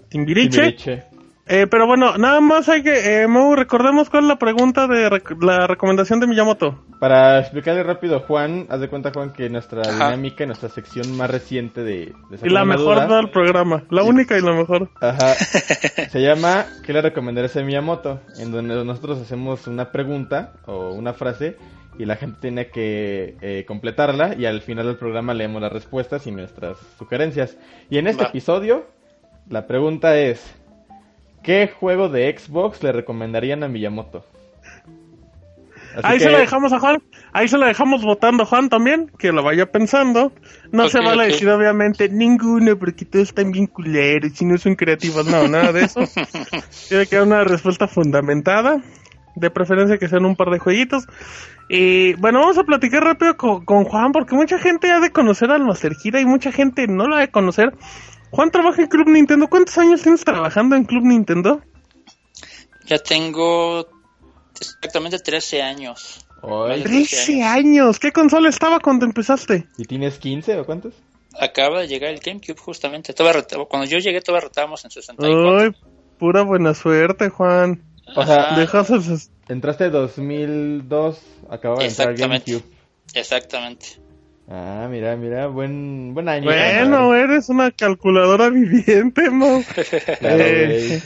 Timbiriche. Timbiriche. Eh, pero bueno, nada más hay que, eh, Mau, recordemos cuál es la pregunta de rec- la recomendación de Miyamoto. Para explicarle rápido, Juan, haz de cuenta, Juan, que nuestra Ajá. dinámica, nuestra sección más reciente de, de Y la mejor duda, del programa. La Sí. única y la mejor. Ajá. Se llama ¿Qué le recomendarías a Miyamoto? En donde nosotros hacemos una pregunta o una frase y la gente tiene que eh, completarla y al final del programa leemos las respuestas y nuestras sugerencias. Y en este Va. episodio, la pregunta es ¿Qué juego de Xbox le recomendarían a Miyamoto? Así Ahí que- se la dejamos a Juan. Ahí se la dejamos votando a Juan también. Que lo vaya pensando. No Ok, se vale ok. decir, obviamente, ninguno, porque todos están bien culeros y no son creativos. No, nada de eso. Tiene que haber una respuesta fundamentada. De preferencia que sean un par de jueguitos. Y bueno, vamos a platicar rápido con, con Juan, porque mucha gente ha de conocer al Master Gira y mucha gente no lo ha de conocer. Juan trabaja en Club Nintendo. ¿Cuántos años tienes trabajando en Club Nintendo? Ya tengo exactamente 13 años. Ay, 13 años. ¿Qué consola estaba cuando empezaste? ¿Y tienes 15 o cuántos? Acaba de llegar el GameCube justamente. Cuando yo llegué todavía retábamos en 64. Ay, pura buena suerte, Juan. O sea, Ajá, Dejas el... Entraste en 2002, acababa de entrar Exactamente. GameCube. Exactamente. Ah, mira, mira, buen, buen año. Bueno, eres una calculadora viviente, Mo. Claro, Eh.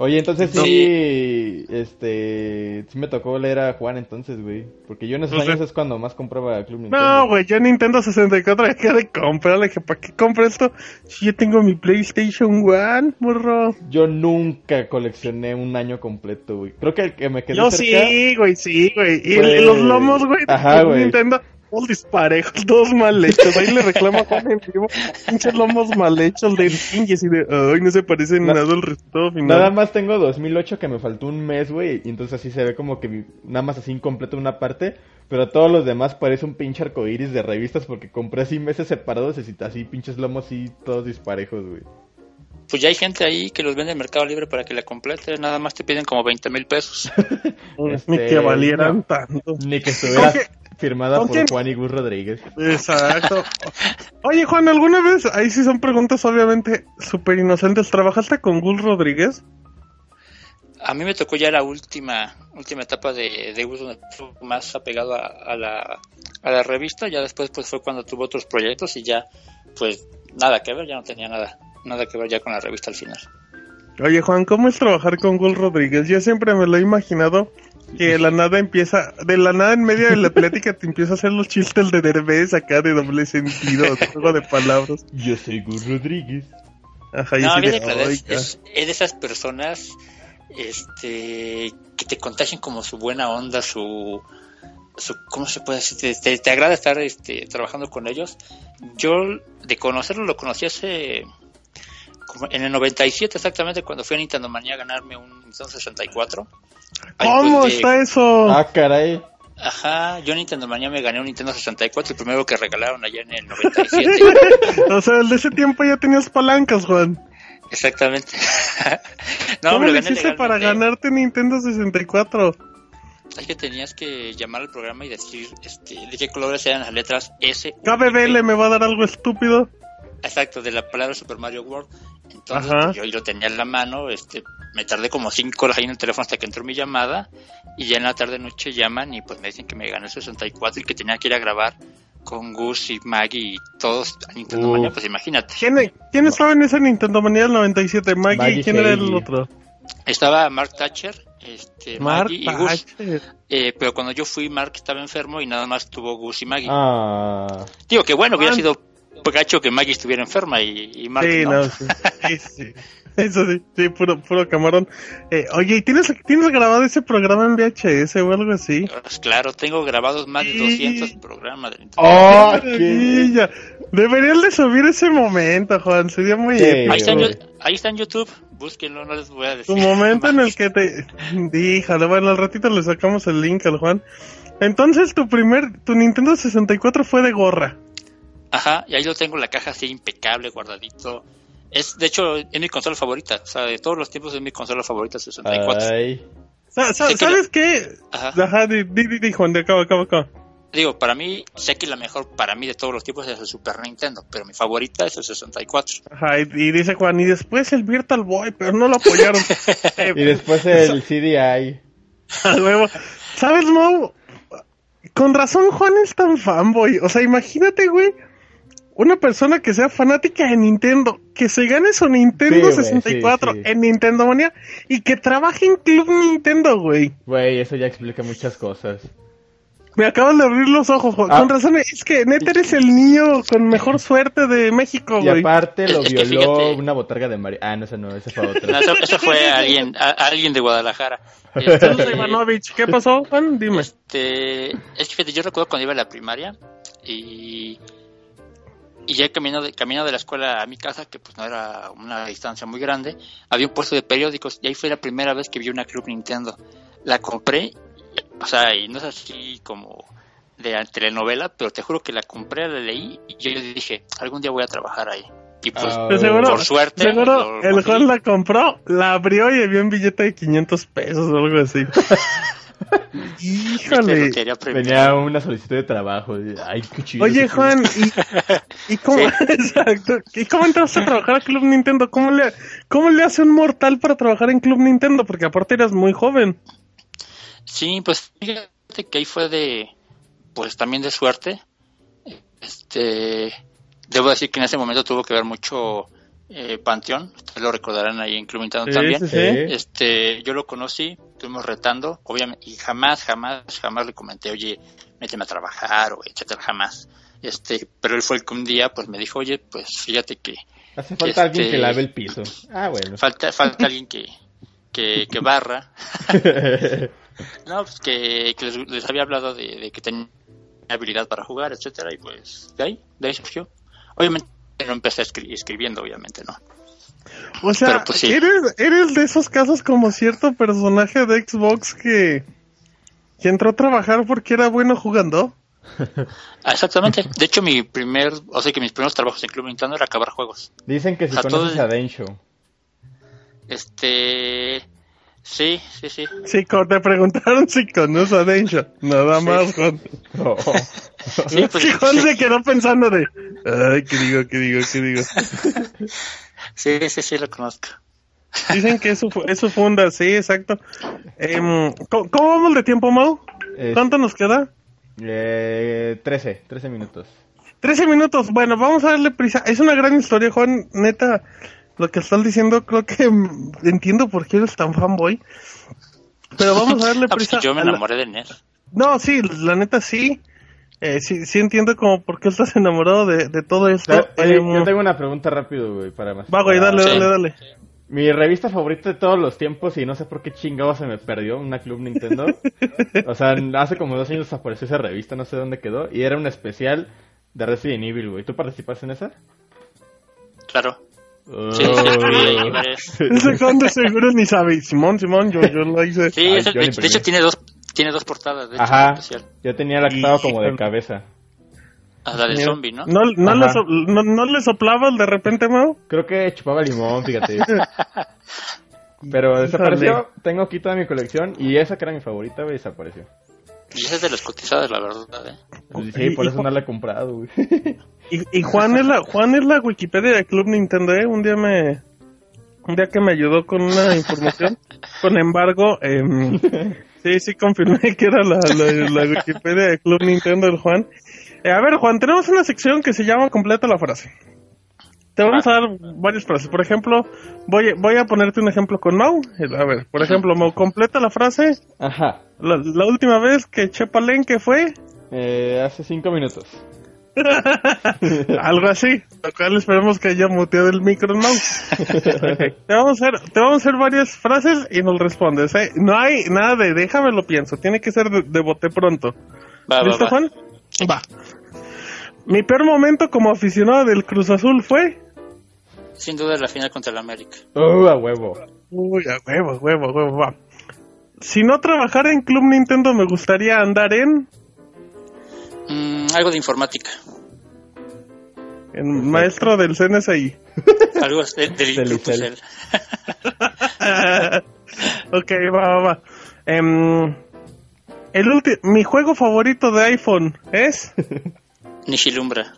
Oye, entonces sí, Sí. este, sí me tocó leer a Juan entonces, güey. Porque yo en esos años es cuando más compraba Club Nintendo. No, güey, yo Nintendo 64 dejé de comprar. Le dije, ¿para qué compro esto? Si yo tengo mi PlayStation One, morro. Yo nunca coleccioné un año completo, güey. Creo que el que me quedé Yo cerca... sí, güey, sí, güey. Y Pues, los lomos, güey, de ajá, Club todos disparejos, todos mal hechos. Ahí le reclamo a Juan en vivo. Pinches lomos mal hechos de King y así de, ay, no se parecen Na- nada al resultado final. Nada más tengo 2008 que me faltó un mes, güey. Y entonces así se ve como que nada más así incompleto una parte. Pero todos los demás parece un pinche arcoiris de revistas porque compré así meses separados y así, pinches lomos así todos disparejos, güey. Pues ya hay gente ahí que los vende en Mercado Libre para que la complete. Nada más te piden como 20 mil pesos. Ni Este, que valieran no. tanto. Ni que estuviera ¿Con qué- firmada por quién? Juan y Gus Rodríguez. Exacto. Oye, Juan, ¿alguna vez, ahí sí son preguntas obviamente súper inocentes, ¿trabajaste con Gus Rodríguez? A mí me tocó ya la última última etapa de, de uso donde estuvo más apegado a, a la, a la revista. Ya después pues fue cuando tuvo otros proyectos y ya pues nada que ver, ya no tenía nada nada que ver ya con la revista al final. Oye, Juan, ¿cómo es trabajar con Gus Rodríguez? Yo siempre me lo he imaginado que de la nada empieza, de la nada en medio de la plática te empieza a hacer los chistes de Derbez acá de doble sentido, de juego de palabras. Yo soy Gus Rodríguez. Ajá, y No, así de, es, "Oiga". es- es de esas personas este que te contagian como su buena onda, su, su ¿cómo se puede decir? Te, te- te agrada estar este, trabajando con ellos. Yo de conocerlo lo conocí hace en el 97 exactamente cuando fui a Nintendo Manía a ganarme un Nintendo 64. Ahí, ¿Cómo de- está eso? Ah, caray. Ajá, yo en Nintendo Manía me gané un Nintendo 64, el primero que regalaron allá en el 97. O sea, de ese tiempo ya tenías palancas, Juan. Exactamente. no, ¿Cómo lo hiciste para ganarte Nintendo 64? Es que tenías que llamar al programa y decir este, de qué colores eran las letras S. KBBL me va a dar algo estúpido. Exacto, de la palabra Super Mario World. Entonces Ajá. yo lo tenía en la mano, este, me tardé como cinco horas ahí en el teléfono hasta que entró mi llamada y ya en la tarde noche llaman y pues me dicen que me gané el 64 y que tenía que ir a grabar con Gus y Maggie y todos a Nintendo Uf. Manía, pues imagínate. ¿Quién, quién estaba en esa Nintendo Manía del 97? Maggie, Maggie ¿y quién era el otro? Estaba Mark Thatcher, este, Mark Maggie y Gus, eh, pero cuando yo fui Mark estaba enfermo y nada más tuvo Gus y Maggie. Ah, Digo que bueno, hubiera sido gacho que Maggie estuviera enferma y, y Mark Sí, no. no, sí. Sí, sí. Eso sí, sí, puro, puro camarón. Eh, oye, ¿y tienes, tienes grabado ese programa en VHS o algo así? Pues claro, tengo grabados más de Sí. 200 programas de. ¡Oh! ¡Qué! Deberían de subir ese momento, Juan, sería muy Sí. épico. Ahí está, en, güey. Yo- ahí está en YouTube, búsquenlo, no les voy a decir. Tu momento en el que te... Díjale, bueno, al ratito le sacamos el link al Juan. Entonces, tu primer, tu Nintendo 64 fue de gorra. Ajá, y ahí lo tengo en la caja así impecable, guardadito. Es, de hecho, es mi consola favorita. O sea, de todos los tiempos es mi consola favorita, 64. ay. Sa- sa- ¿Sabes qué? Ajá. Ajá, di, di, di, di, Juan, de acá, acá, acá. Digo, para mí, sé que la mejor para mí de todos los tiempos es el Super Nintendo, pero mi favorita es el 64. Ajá, y, y dice Juan, y después el Virtual Boy, pero no lo apoyaron. Y después el CDI. A huevo. ¿Sabes, Mau? Con razón Juan es tan fanboy. O sea, imagínate, güey. Una persona que sea fanática de Nintendo, que se gane su Nintendo Sí, güey, 64 sí, sí. en Nintendo Manía y que trabaje en Club Nintendo, güey. Güey, eso ya explica muchas cosas. Me acaban de abrir los ojos, Juan. Ah. Con razón, es que neta eres el niño con mejor suerte de México, Y güey. aparte lo Es que violó fíjate- una botarga de Mario. Ah, no, esa no, esa fue No, otra. eso, eso fue alguien, a- alguien de Guadalajara. Este, Ivanovich. ¿Qué pasó, Juan? Dime. Este, es que fíjate, yo recuerdo cuando iba a la primaria y, y ya camino de, camino de la escuela a mi casa, que pues no era una distancia muy grande, había un puesto de periódicos y ahí fue la primera vez que vi una Club Nintendo. La compré, o sea, y no es así como de la telenovela, pero te juro que la compré, la leí y yo dije, algún día voy a trabajar ahí. Y pues, Ah, seguro, por suerte, seguro lo el. Juan la compró, la abrió y había un billete de 500 pesos o algo así. Híjole. premiar. Venía una solicitud de trabajo. Ay, qué chido. Oye, Juan, ¿y, y cómo, Sí. exacto, ¿y cómo entraste a trabajar a Club Nintendo? ¿Cómo le, ¿Cómo le hace un mortal para trabajar en Club Nintendo? Porque aparte eras muy joven. Sí, pues fíjate que ahí fue de, pues también de suerte. Este, debo decir que en ese momento tuvo que ver mucho eh, Panteón, ustedes lo recordarán ahí en Club Nintendo Sí, también. sí, sí. Sí. Este, yo lo conocí, estuvimos retando, obviamente, y jamás, jamás, jamás le comenté, oye, méteme a trabajar o etcétera, jamás. Este, pero él fue el que un día, pues me dijo, oye, pues fíjate que Hace falta alguien Este- que lave el piso. Ah, bueno. falta, falta alguien que, que, que barra. No, pues que, que les, les había hablado de, de que tenía habilidad para jugar, etcétera, y pues de ahí, de ahí surgió. Obviamente no empecé escri- escribiendo, obviamente no. O sea, pues, sí. eres, eres de esos casos como cierto personaje de Xbox que, que entró a trabajar porque era bueno jugando. Ah, exactamente. De hecho, mi primer, o sea que mis primeros trabajos en Club Nintendo era acabar juegos. Dicen que si conoces a Densho. Este, sí, sí, sí. Sí, te preguntaron si conoces a Densho. Nada Sí. más, Juan. No. Sí, pues, Sí, Juan sí, se quedó pensando de, ay, ¿qué digo, qué digo, qué digo? sí, sí, sí, lo conozco. Dicen que eso, eso funda, sí, exacto. Em, ¿cómo, cómo vamos de tiempo, Mau? ¿Cuánto nos queda? eh, 13, 13 minutos. 13 minutos. Bueno, vamos a darle prisa. Es una gran historia, Juan. Neta, lo que estás diciendo, creo que entiendo por qué eres tan fanboy. Pero vamos a darle Ah, pues prisa. yo me enamoré de NES. No, sí, la neta sí. Eh, sí, sí entiendo como por qué estás enamorado de, de todo esto. Yo tengo una pregunta rápido, güey, para más. Va, güey, dale, Sí. dale, dale. Mi revista favorita de todos los tiempos y no sé por qué chingado se me perdió, una Club Nintendo. o sea, hace como dos años apareció esa revista, no sé dónde quedó, y era un especial de Resident Evil, güey. ¿Tú participaste en esa? Claro. Oh. Sí, sí, sí, seguro ni sabe. Simón, Simón, yo, yo lo hice. Sí, Ay, yo de, hecho tiene dos, Tiene dos portadas, de hecho, Ajá. especial. Yo tenía la que estaba como de cabeza. A la de zombie, ¿no? ¿No, no, le, so- no, no le soplabas de repente, Mau? Creo que chupaba limón, fíjate. Pero desapareció. Tengo aquí toda mi colección y esa que era mi favorita, güey, desapareció. Y esa es de las cotizadas, la verdad, ¿eh? Pues sí, por Y- eso no la he comprado, güey. Y, y Juan es la Juan es la Wikipedia de Club Nintendo, ¿eh? Un día me un día que me ayudó con una información. Con embargo, em, sí, sí confirmé que era la, la, la Wikipedia de Club Nintendo del Juan. Eh, a ver, Juan, tenemos una sección que se llama Completa la frase. Te vamos a dar varias frases. Por ejemplo, voy, voy a ponerte un ejemplo con Mau. Eh, A ver, por ejemplo, Mau, completa la frase. Ajá. La, la última vez que eché palenque fue Eh, hace cinco minutos. algo así. Lo cual esperemos que haya muteado el micro. Ok, Te vamos a hacer, te vamos a hacer varias frases y nos respondes. ¿eh? No hay nada de déjame lo pienso. Tiene que ser de, de bote pronto. Va, ¿Listo, va. Juan? Va. Mi peor momento como aficionado del Cruz Azul fue. Sin duda la final contra el América. Uh, a huevo. Uy, a huevo, a huevo, a huevo, va. Si no trabajara en Club Nintendo, me gustaría andar en. Mm, algo de informática. en maestro del CNSI. Algo de- del Del. Cell. ok, va, va, va. Em, el mi juego favorito de iPhone es Nishilumbra.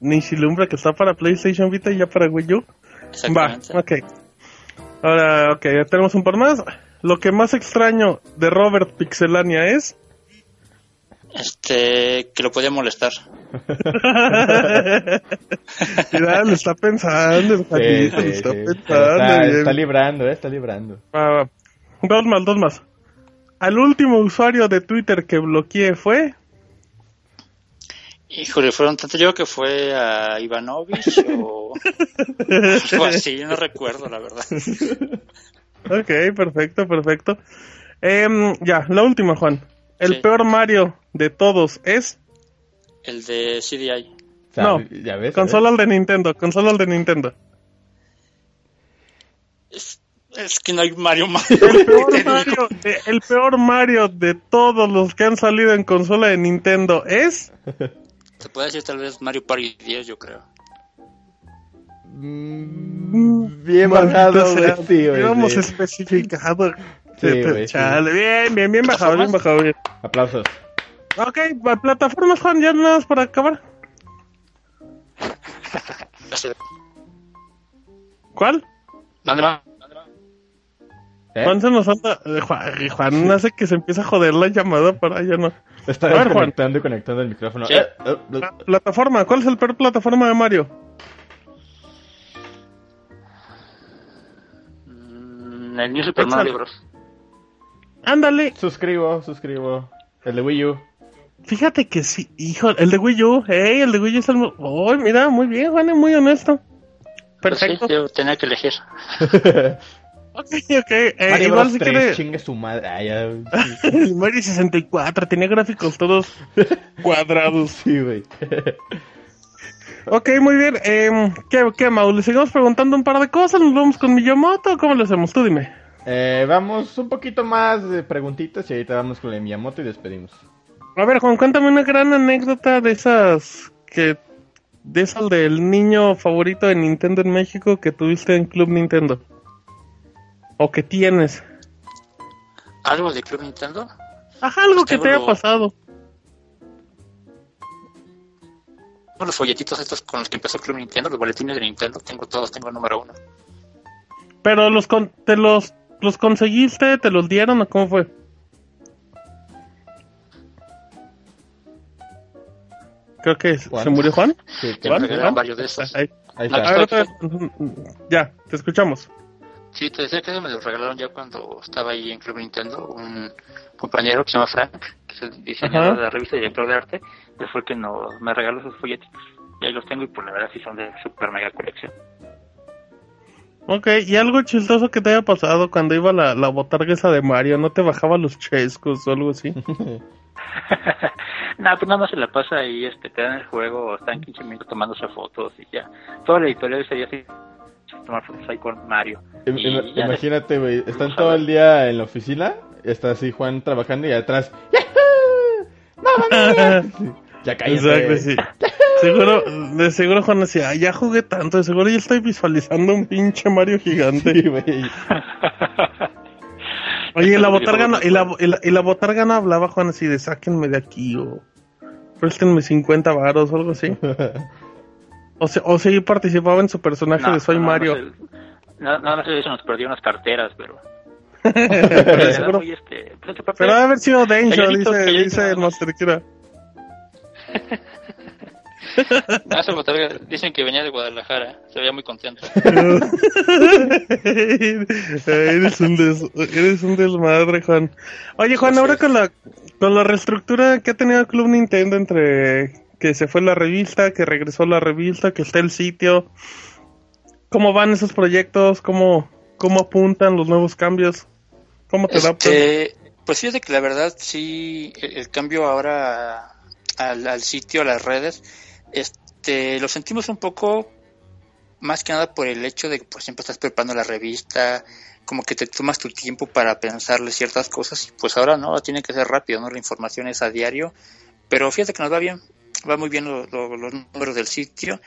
Nishilumbra, que está para PlayStation Vita y ya para Wii U. Va, ok. Ahora, ok, ya tenemos un par más. Lo que más extraño de Robert Pixelania es. Este, que lo podía molestar. Mira, lo está pensando, el Sí, Juanito, lo sí, está sí. pensando. Está, librando, eh, está librando. Va, va. Dos más, dos más. Al último usuario de Twitter que bloqueé fue. Híjole, fueron tanto yo que fue a Ivanovich o algo así, no recuerdo la verdad. Ok, perfecto, perfecto. Em, ya, la última, Juan. El Sí. peor Mario de todos es. El de CDI. O sea, No, ya ves. Consola al de Nintendo, consola al de Nintendo. Es, es que no hay Mario más. El peor, Mario de, el peor Mario de todos los que han salido en consola de Nintendo es. Se puede decir tal vez Mario Party 10, yo creo. Mm, Bien bajado. Sí, güey, hubiéramos sí. especificado. Sí, güey, sí. Chale, bien, bien, bien bajado, bien bajado. Bien. Aplausos. Ok, plataformas, Juan, ya nada más para acabar. ¿Cuál? ¿Dónde va? ¿Eh? Juan se nos anda. eh, Juan, Juan hace que se empieza a joder la llamada para ya no. Está Juan. y conectando el micrófono. Sí. Eh. La plataforma, ¿cuál es el peor plataforma de Mario? Mm, el New Super. Mario Bros. Ándale, Suscribo, suscribo. El de Wii U. fíjate que sí, hijo, el de Wii U, hey, el de Wii U es el. Oh, mira, muy bien, Juan, es muy honesto. Pues Perfecto. sí, yo tenía que elegir. Ok, ok. eh, Mario igual Bros. si 3, quiere. chingue su madre. Ay, ya, El Mario 64 tenía gráficos todos cuadrados. sí, güey. Ok, muy bien. Eh, ¿qué, ¿Qué, Mau? ¿Le seguimos preguntando un par de cosas? ¿Nos vamos con Miyamoto? ¿Cómo lo hacemos? Tú dime. Eh, vamos un poquito más de preguntitas y ahorita vamos con la de Miyamoto y despedimos. A ver, Juan, cuéntame una gran anécdota de esas que... De esas del niño favorito de Nintendo en México que tuviste en Club Nintendo. O que tienes. ¿Algo de Club Nintendo? Ajá, algo que Tengo te haya lo- pasado. Tengo Los folletitos estos con los que empezó Club Nintendo, los boletines de Nintendo, tengo todos, tengo el número uno. Pero los con- te los, los conseguiste, te los dieron o cómo fue? Creo que se murió Juan. Sí, que- Me Juan, varios de esos. Ahí. Ahí No, está. A ver, otra- Ya, te escuchamos. Sí, te decía que me los regalaron ya cuando estaba ahí en Club Nintendo. Un compañero que se llama Frank, que es el diseñador Ajá. de la revista y director de arte, él fue el que nos, me regaló esos folletitos. Y ahí los tengo y pues la verdad sí son de super mega colección. Ok, y algo chistoso que te haya pasado cuando iba la, la botarga esa de Mario, ¿no te bajaba los chescos o algo así? Nada, pues nada más se la pasa y este, te dan el juego, están 15 minutos tomándose fotos y ya. Toda la editorial sería así, tomar fotos ahí con Mario. Im- Imagínate, güey. Están todo el día en la oficina Está así Juan trabajando y atrás. ¡Yahoo! ¡Mamma mía! Sí, Ya cállate. Exacto, sí. Seguro, de seguro Juan decía, "Ay, ya jugué tanto, de seguro ya estoy visualizando un pinche Mario gigante. Sí, güey. Oye, y la botarga no, y la, y la, y la botarga no hablaba Juan así de sáquenme de aquí o préstenme 50 varos o algo así. O sea, o participaba en su personaje No, de Soy no, Mario. No, no, no sé si nos perdió unas carteras, pero... Pero Muy, este, pues, pero debe haber sido Calladito, dice, dice nada el más. Master Kira. Ah, esa botarga, dicen que venía de Guadalajara, se veía muy contento. eres, un des, eres un desmadre, Juan. Oye, Juan, ahora con la, con la reestructura que ha tenido el Club Nintendo entre que se fue la revista, que regresó la revista, que está el sitio, ¿cómo van esos proyectos? ¿Cómo, cómo apuntan los nuevos cambios? ¿Cómo te? Este, pues fíjate que la verdad sí, el, el cambio ahora al, al sitio, a las redes, este, lo sentimos un poco más que nada por el hecho de que por siempre estás preparando la revista, como que te tomas tu tiempo para pensarle ciertas cosas y pues ahora no, tiene que ser rápido, ¿no? La información es a diario, pero fíjate que nos va bien, va muy bien lo- lo- los números del sitio.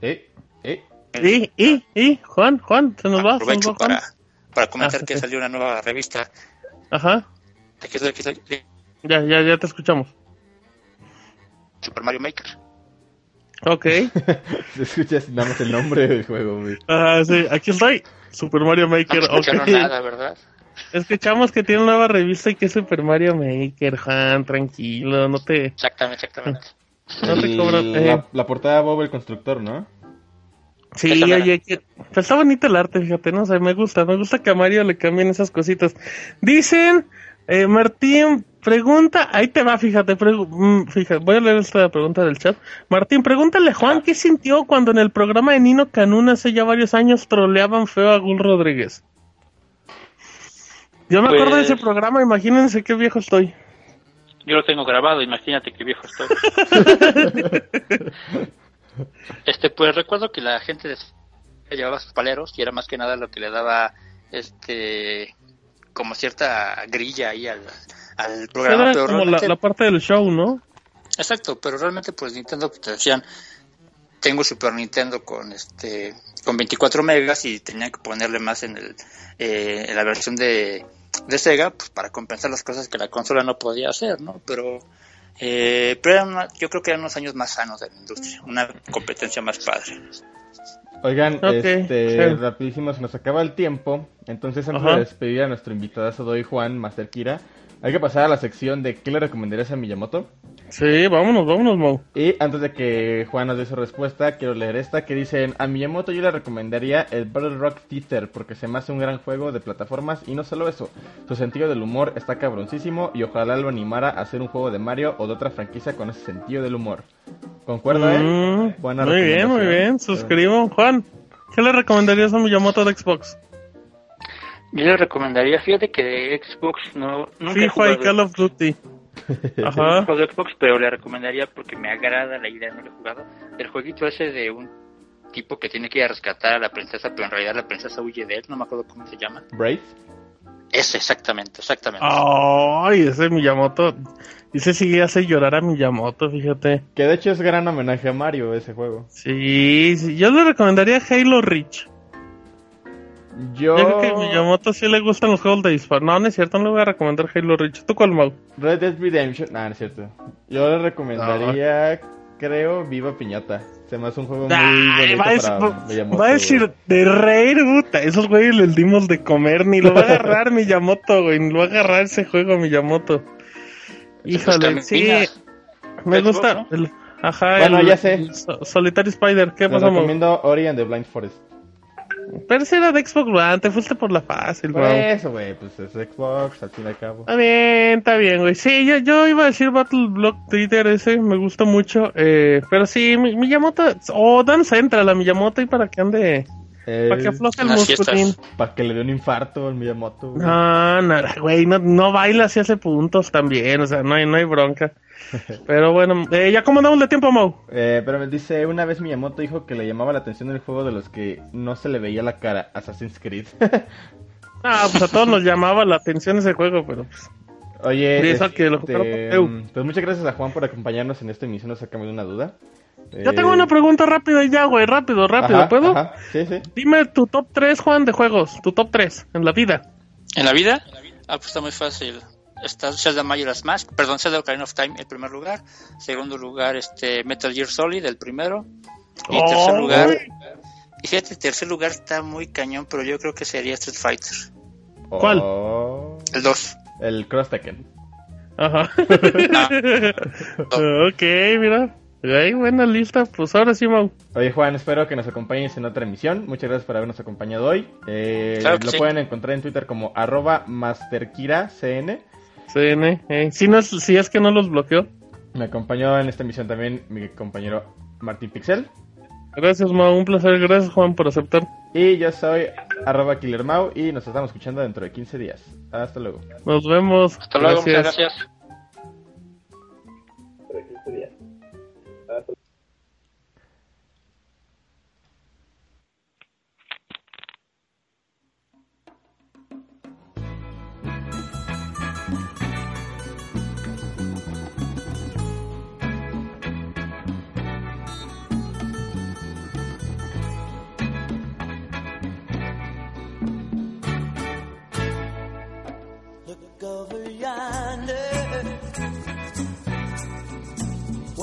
Eh, eh. Y, y, y, Juan, Juan, se nos va, se nos Aprovecho va, Juan. para, para comentar Ah, que salió una nueva revista. Ajá, Aquí está- aquí está- ya, ya, ya te escuchamos. Super Mario Maker. Ok. Se escucha nada más el nombre del juego, güey. Ah, sí, aquí estoy. Super Mario No Maker, escucharon ok. nada, ¿verdad? Escuchamos que tiene una nueva revista y que es Super Mario Maker, Juan, tranquilo, no te, Exactamente, exactamente. no te cobran. eh. la, la portada de Bob el Constructor, ¿no? Sí, Esa oye, que, pues está bonito el arte, fíjate, no sé, me gusta, me gusta que a Mario le cambien esas cositas. Dicen, eh, Martín, pregunta, ahí te va, fíjate, mm, fíjate, voy a leer esta pregunta del chat. Martín, pregúntale Juan, ¿qué sintió cuando en el programa de Nino Canún hace ya varios años troleaban feo a Gul Rodríguez? Yo me acuerdo de ese Pues- programa, imagínense qué viejo estoy. Yo lo tengo grabado, imagínate qué viejo estoy. Este, pues recuerdo que la gente llevaba sus paleros y era más que nada lo que le daba, este, como cierta grilla ahí al, al programa. Era pero como la, parte del show, ¿no? Exacto, pero realmente pues Nintendo pues, te decían, tengo Super Nintendo con este con 24 megas y tenían que ponerle más en el eh, en la versión de, de Sega pues para compensar las cosas que la consola no podía hacer, ¿no? Pero eh, pero una- yo creo que eran unos años más sanos de la industria, una competencia más padre. Oigan, este, sí. rapidísimo, se nos acaba el tiempo. Entonces, antes Ajá. de despedir a nuestro invitado Doy Juan, Master Kira, hay que pasar a la sección de ¿qué le recomendarías a Miyamoto? Sí, vámonos, vámonos, Mau. Y antes de que Juan nos dé su respuesta, quiero leer esta que dicen, a Miyamoto yo le recomendaría el Battle Rock Theater porque se me hace un gran juego de plataformas y no solo eso, su sentido del humor está cabroncísimo y ojalá lo animara a hacer un juego de Mario o de otra franquicia con ese sentido del humor. ¿Concuerda, eh? Mm, Buena muy bien, muy bien. Suscribo. Juan, ¿qué le recomendarías a Miyamoto de Xbox? Yo le recomendaría, fíjate que de Xbox no, nunca he FIFA y jugado, Call of Duty. he Ajá. jugado Xbox, pero le recomendaría porque me agrada la idea, no lo he jugado, el jueguito ese de un tipo que tiene que ir a rescatar a la princesa, pero en realidad la princesa huye de él, no me acuerdo cómo se llama. Brave. Ese, exactamente, exactamente. Ay, ese Miyamoto. Dice si hace llorar a Miyamoto, fíjate. Que de hecho es gran homenaje a Mario ese juego. Sí, sí, yo le recomendaría Halo Reach. Yo... Yo creo que a Miyamoto sí le gustan los juegos de disparo. No, no es cierto, no le voy a recomendar Halo Reach. ¿Tú cuál, Mau? Red Dead Redemption... Nah, no es cierto. Yo le recomendaría, creo, Viva Piñata. Se me hace un juego muy bonito va, a decir, para Miyamoto. va a decir güey. de reír, puta. Esos güeyes les dimos de comer. Ni lo va a agarrar Miyamoto, güey. Ni lo va a agarrar ese juego Miyamoto. Híjole, sí. Me Xbox, gusta. ¿no? el- ajá, Bueno, el- ya sé. el So- Solitary Spider. ¿Qué pasó, Mau? recomiendo Ori and the Blind Forest. Pero ese era de Xbox One. Te fuiste por la fácil, Por Mau. eso, güey, pues es Xbox, al fin y al cabo. Está bien, está bien, güey. Sí, yo, yo iba a decir Battle Block Twitter ese, me gusta mucho. Eh, pero sí, Mi- Miyamoto, o Dan Central a Miyamoto y para que ande Eh, Para que afloje el musculín. Para que le dé un infarto al Miyamoto. güey. No, no, güey, no, no baila si hace puntos también, o sea, no hay, no hay bronca. Pero bueno, eh, ya cómo andamos de tiempo, Mau. Eh, pero me dice, una vez Miyamoto dijo que le llamaba la atención el juego de los que no se le veía la cara, Assassin's Creed. Ah, pues a todos nos llamaba la atención ese juego, pero pues. Oye, eso que lo este, pues muchas gracias a Juan por acompañarnos en esta emisión, nos sacamos de una duda. Yo Eh, tengo una pregunta rápida ya, güey, rápido, rápido, ajá, ¿puedo? ajá, Sí, sí. Dime tu top 3, Juan, de juegos, tu top 3 en la vida. ¿En la vida? Ah, pues está muy fácil. Está Zelda Majora's Mask, perdón, Zelda Ocarina of Time en primer lugar. Segundo lugar, este Metal Gear Solid, el primero. Y Oh, tercer lugar, güey. y fíjate, el tercer lugar está muy cañón, pero yo creo que sería Street Fighter, ¿Cuál? Oh, el 2. el Cross Tekken. Ajá. Ah. ok, mira. Ay, buena lista. Pues ahora sí, Mau. Oye Juan, espero que nos acompañes en otra emisión. Muchas gracias por habernos acompañado hoy. Eh, Claro lo sí. pueden encontrar en Twitter como arroba masterkiracn. CN. eh. Si, no es, si es que no los bloqueó. Me acompañó en esta emisión también mi compañero Martín Pixel. Gracias, Mau. Un placer. Gracias, Juan, por aceptar. Y yo soy arroba killermau y nos estamos escuchando dentro de 15 días. Hasta luego. Nos vemos. Hasta luego, muchas gracias.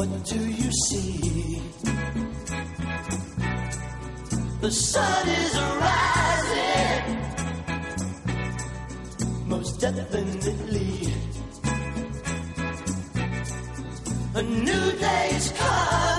What do you see? The sun is rising. Most definitely. A new day is coming.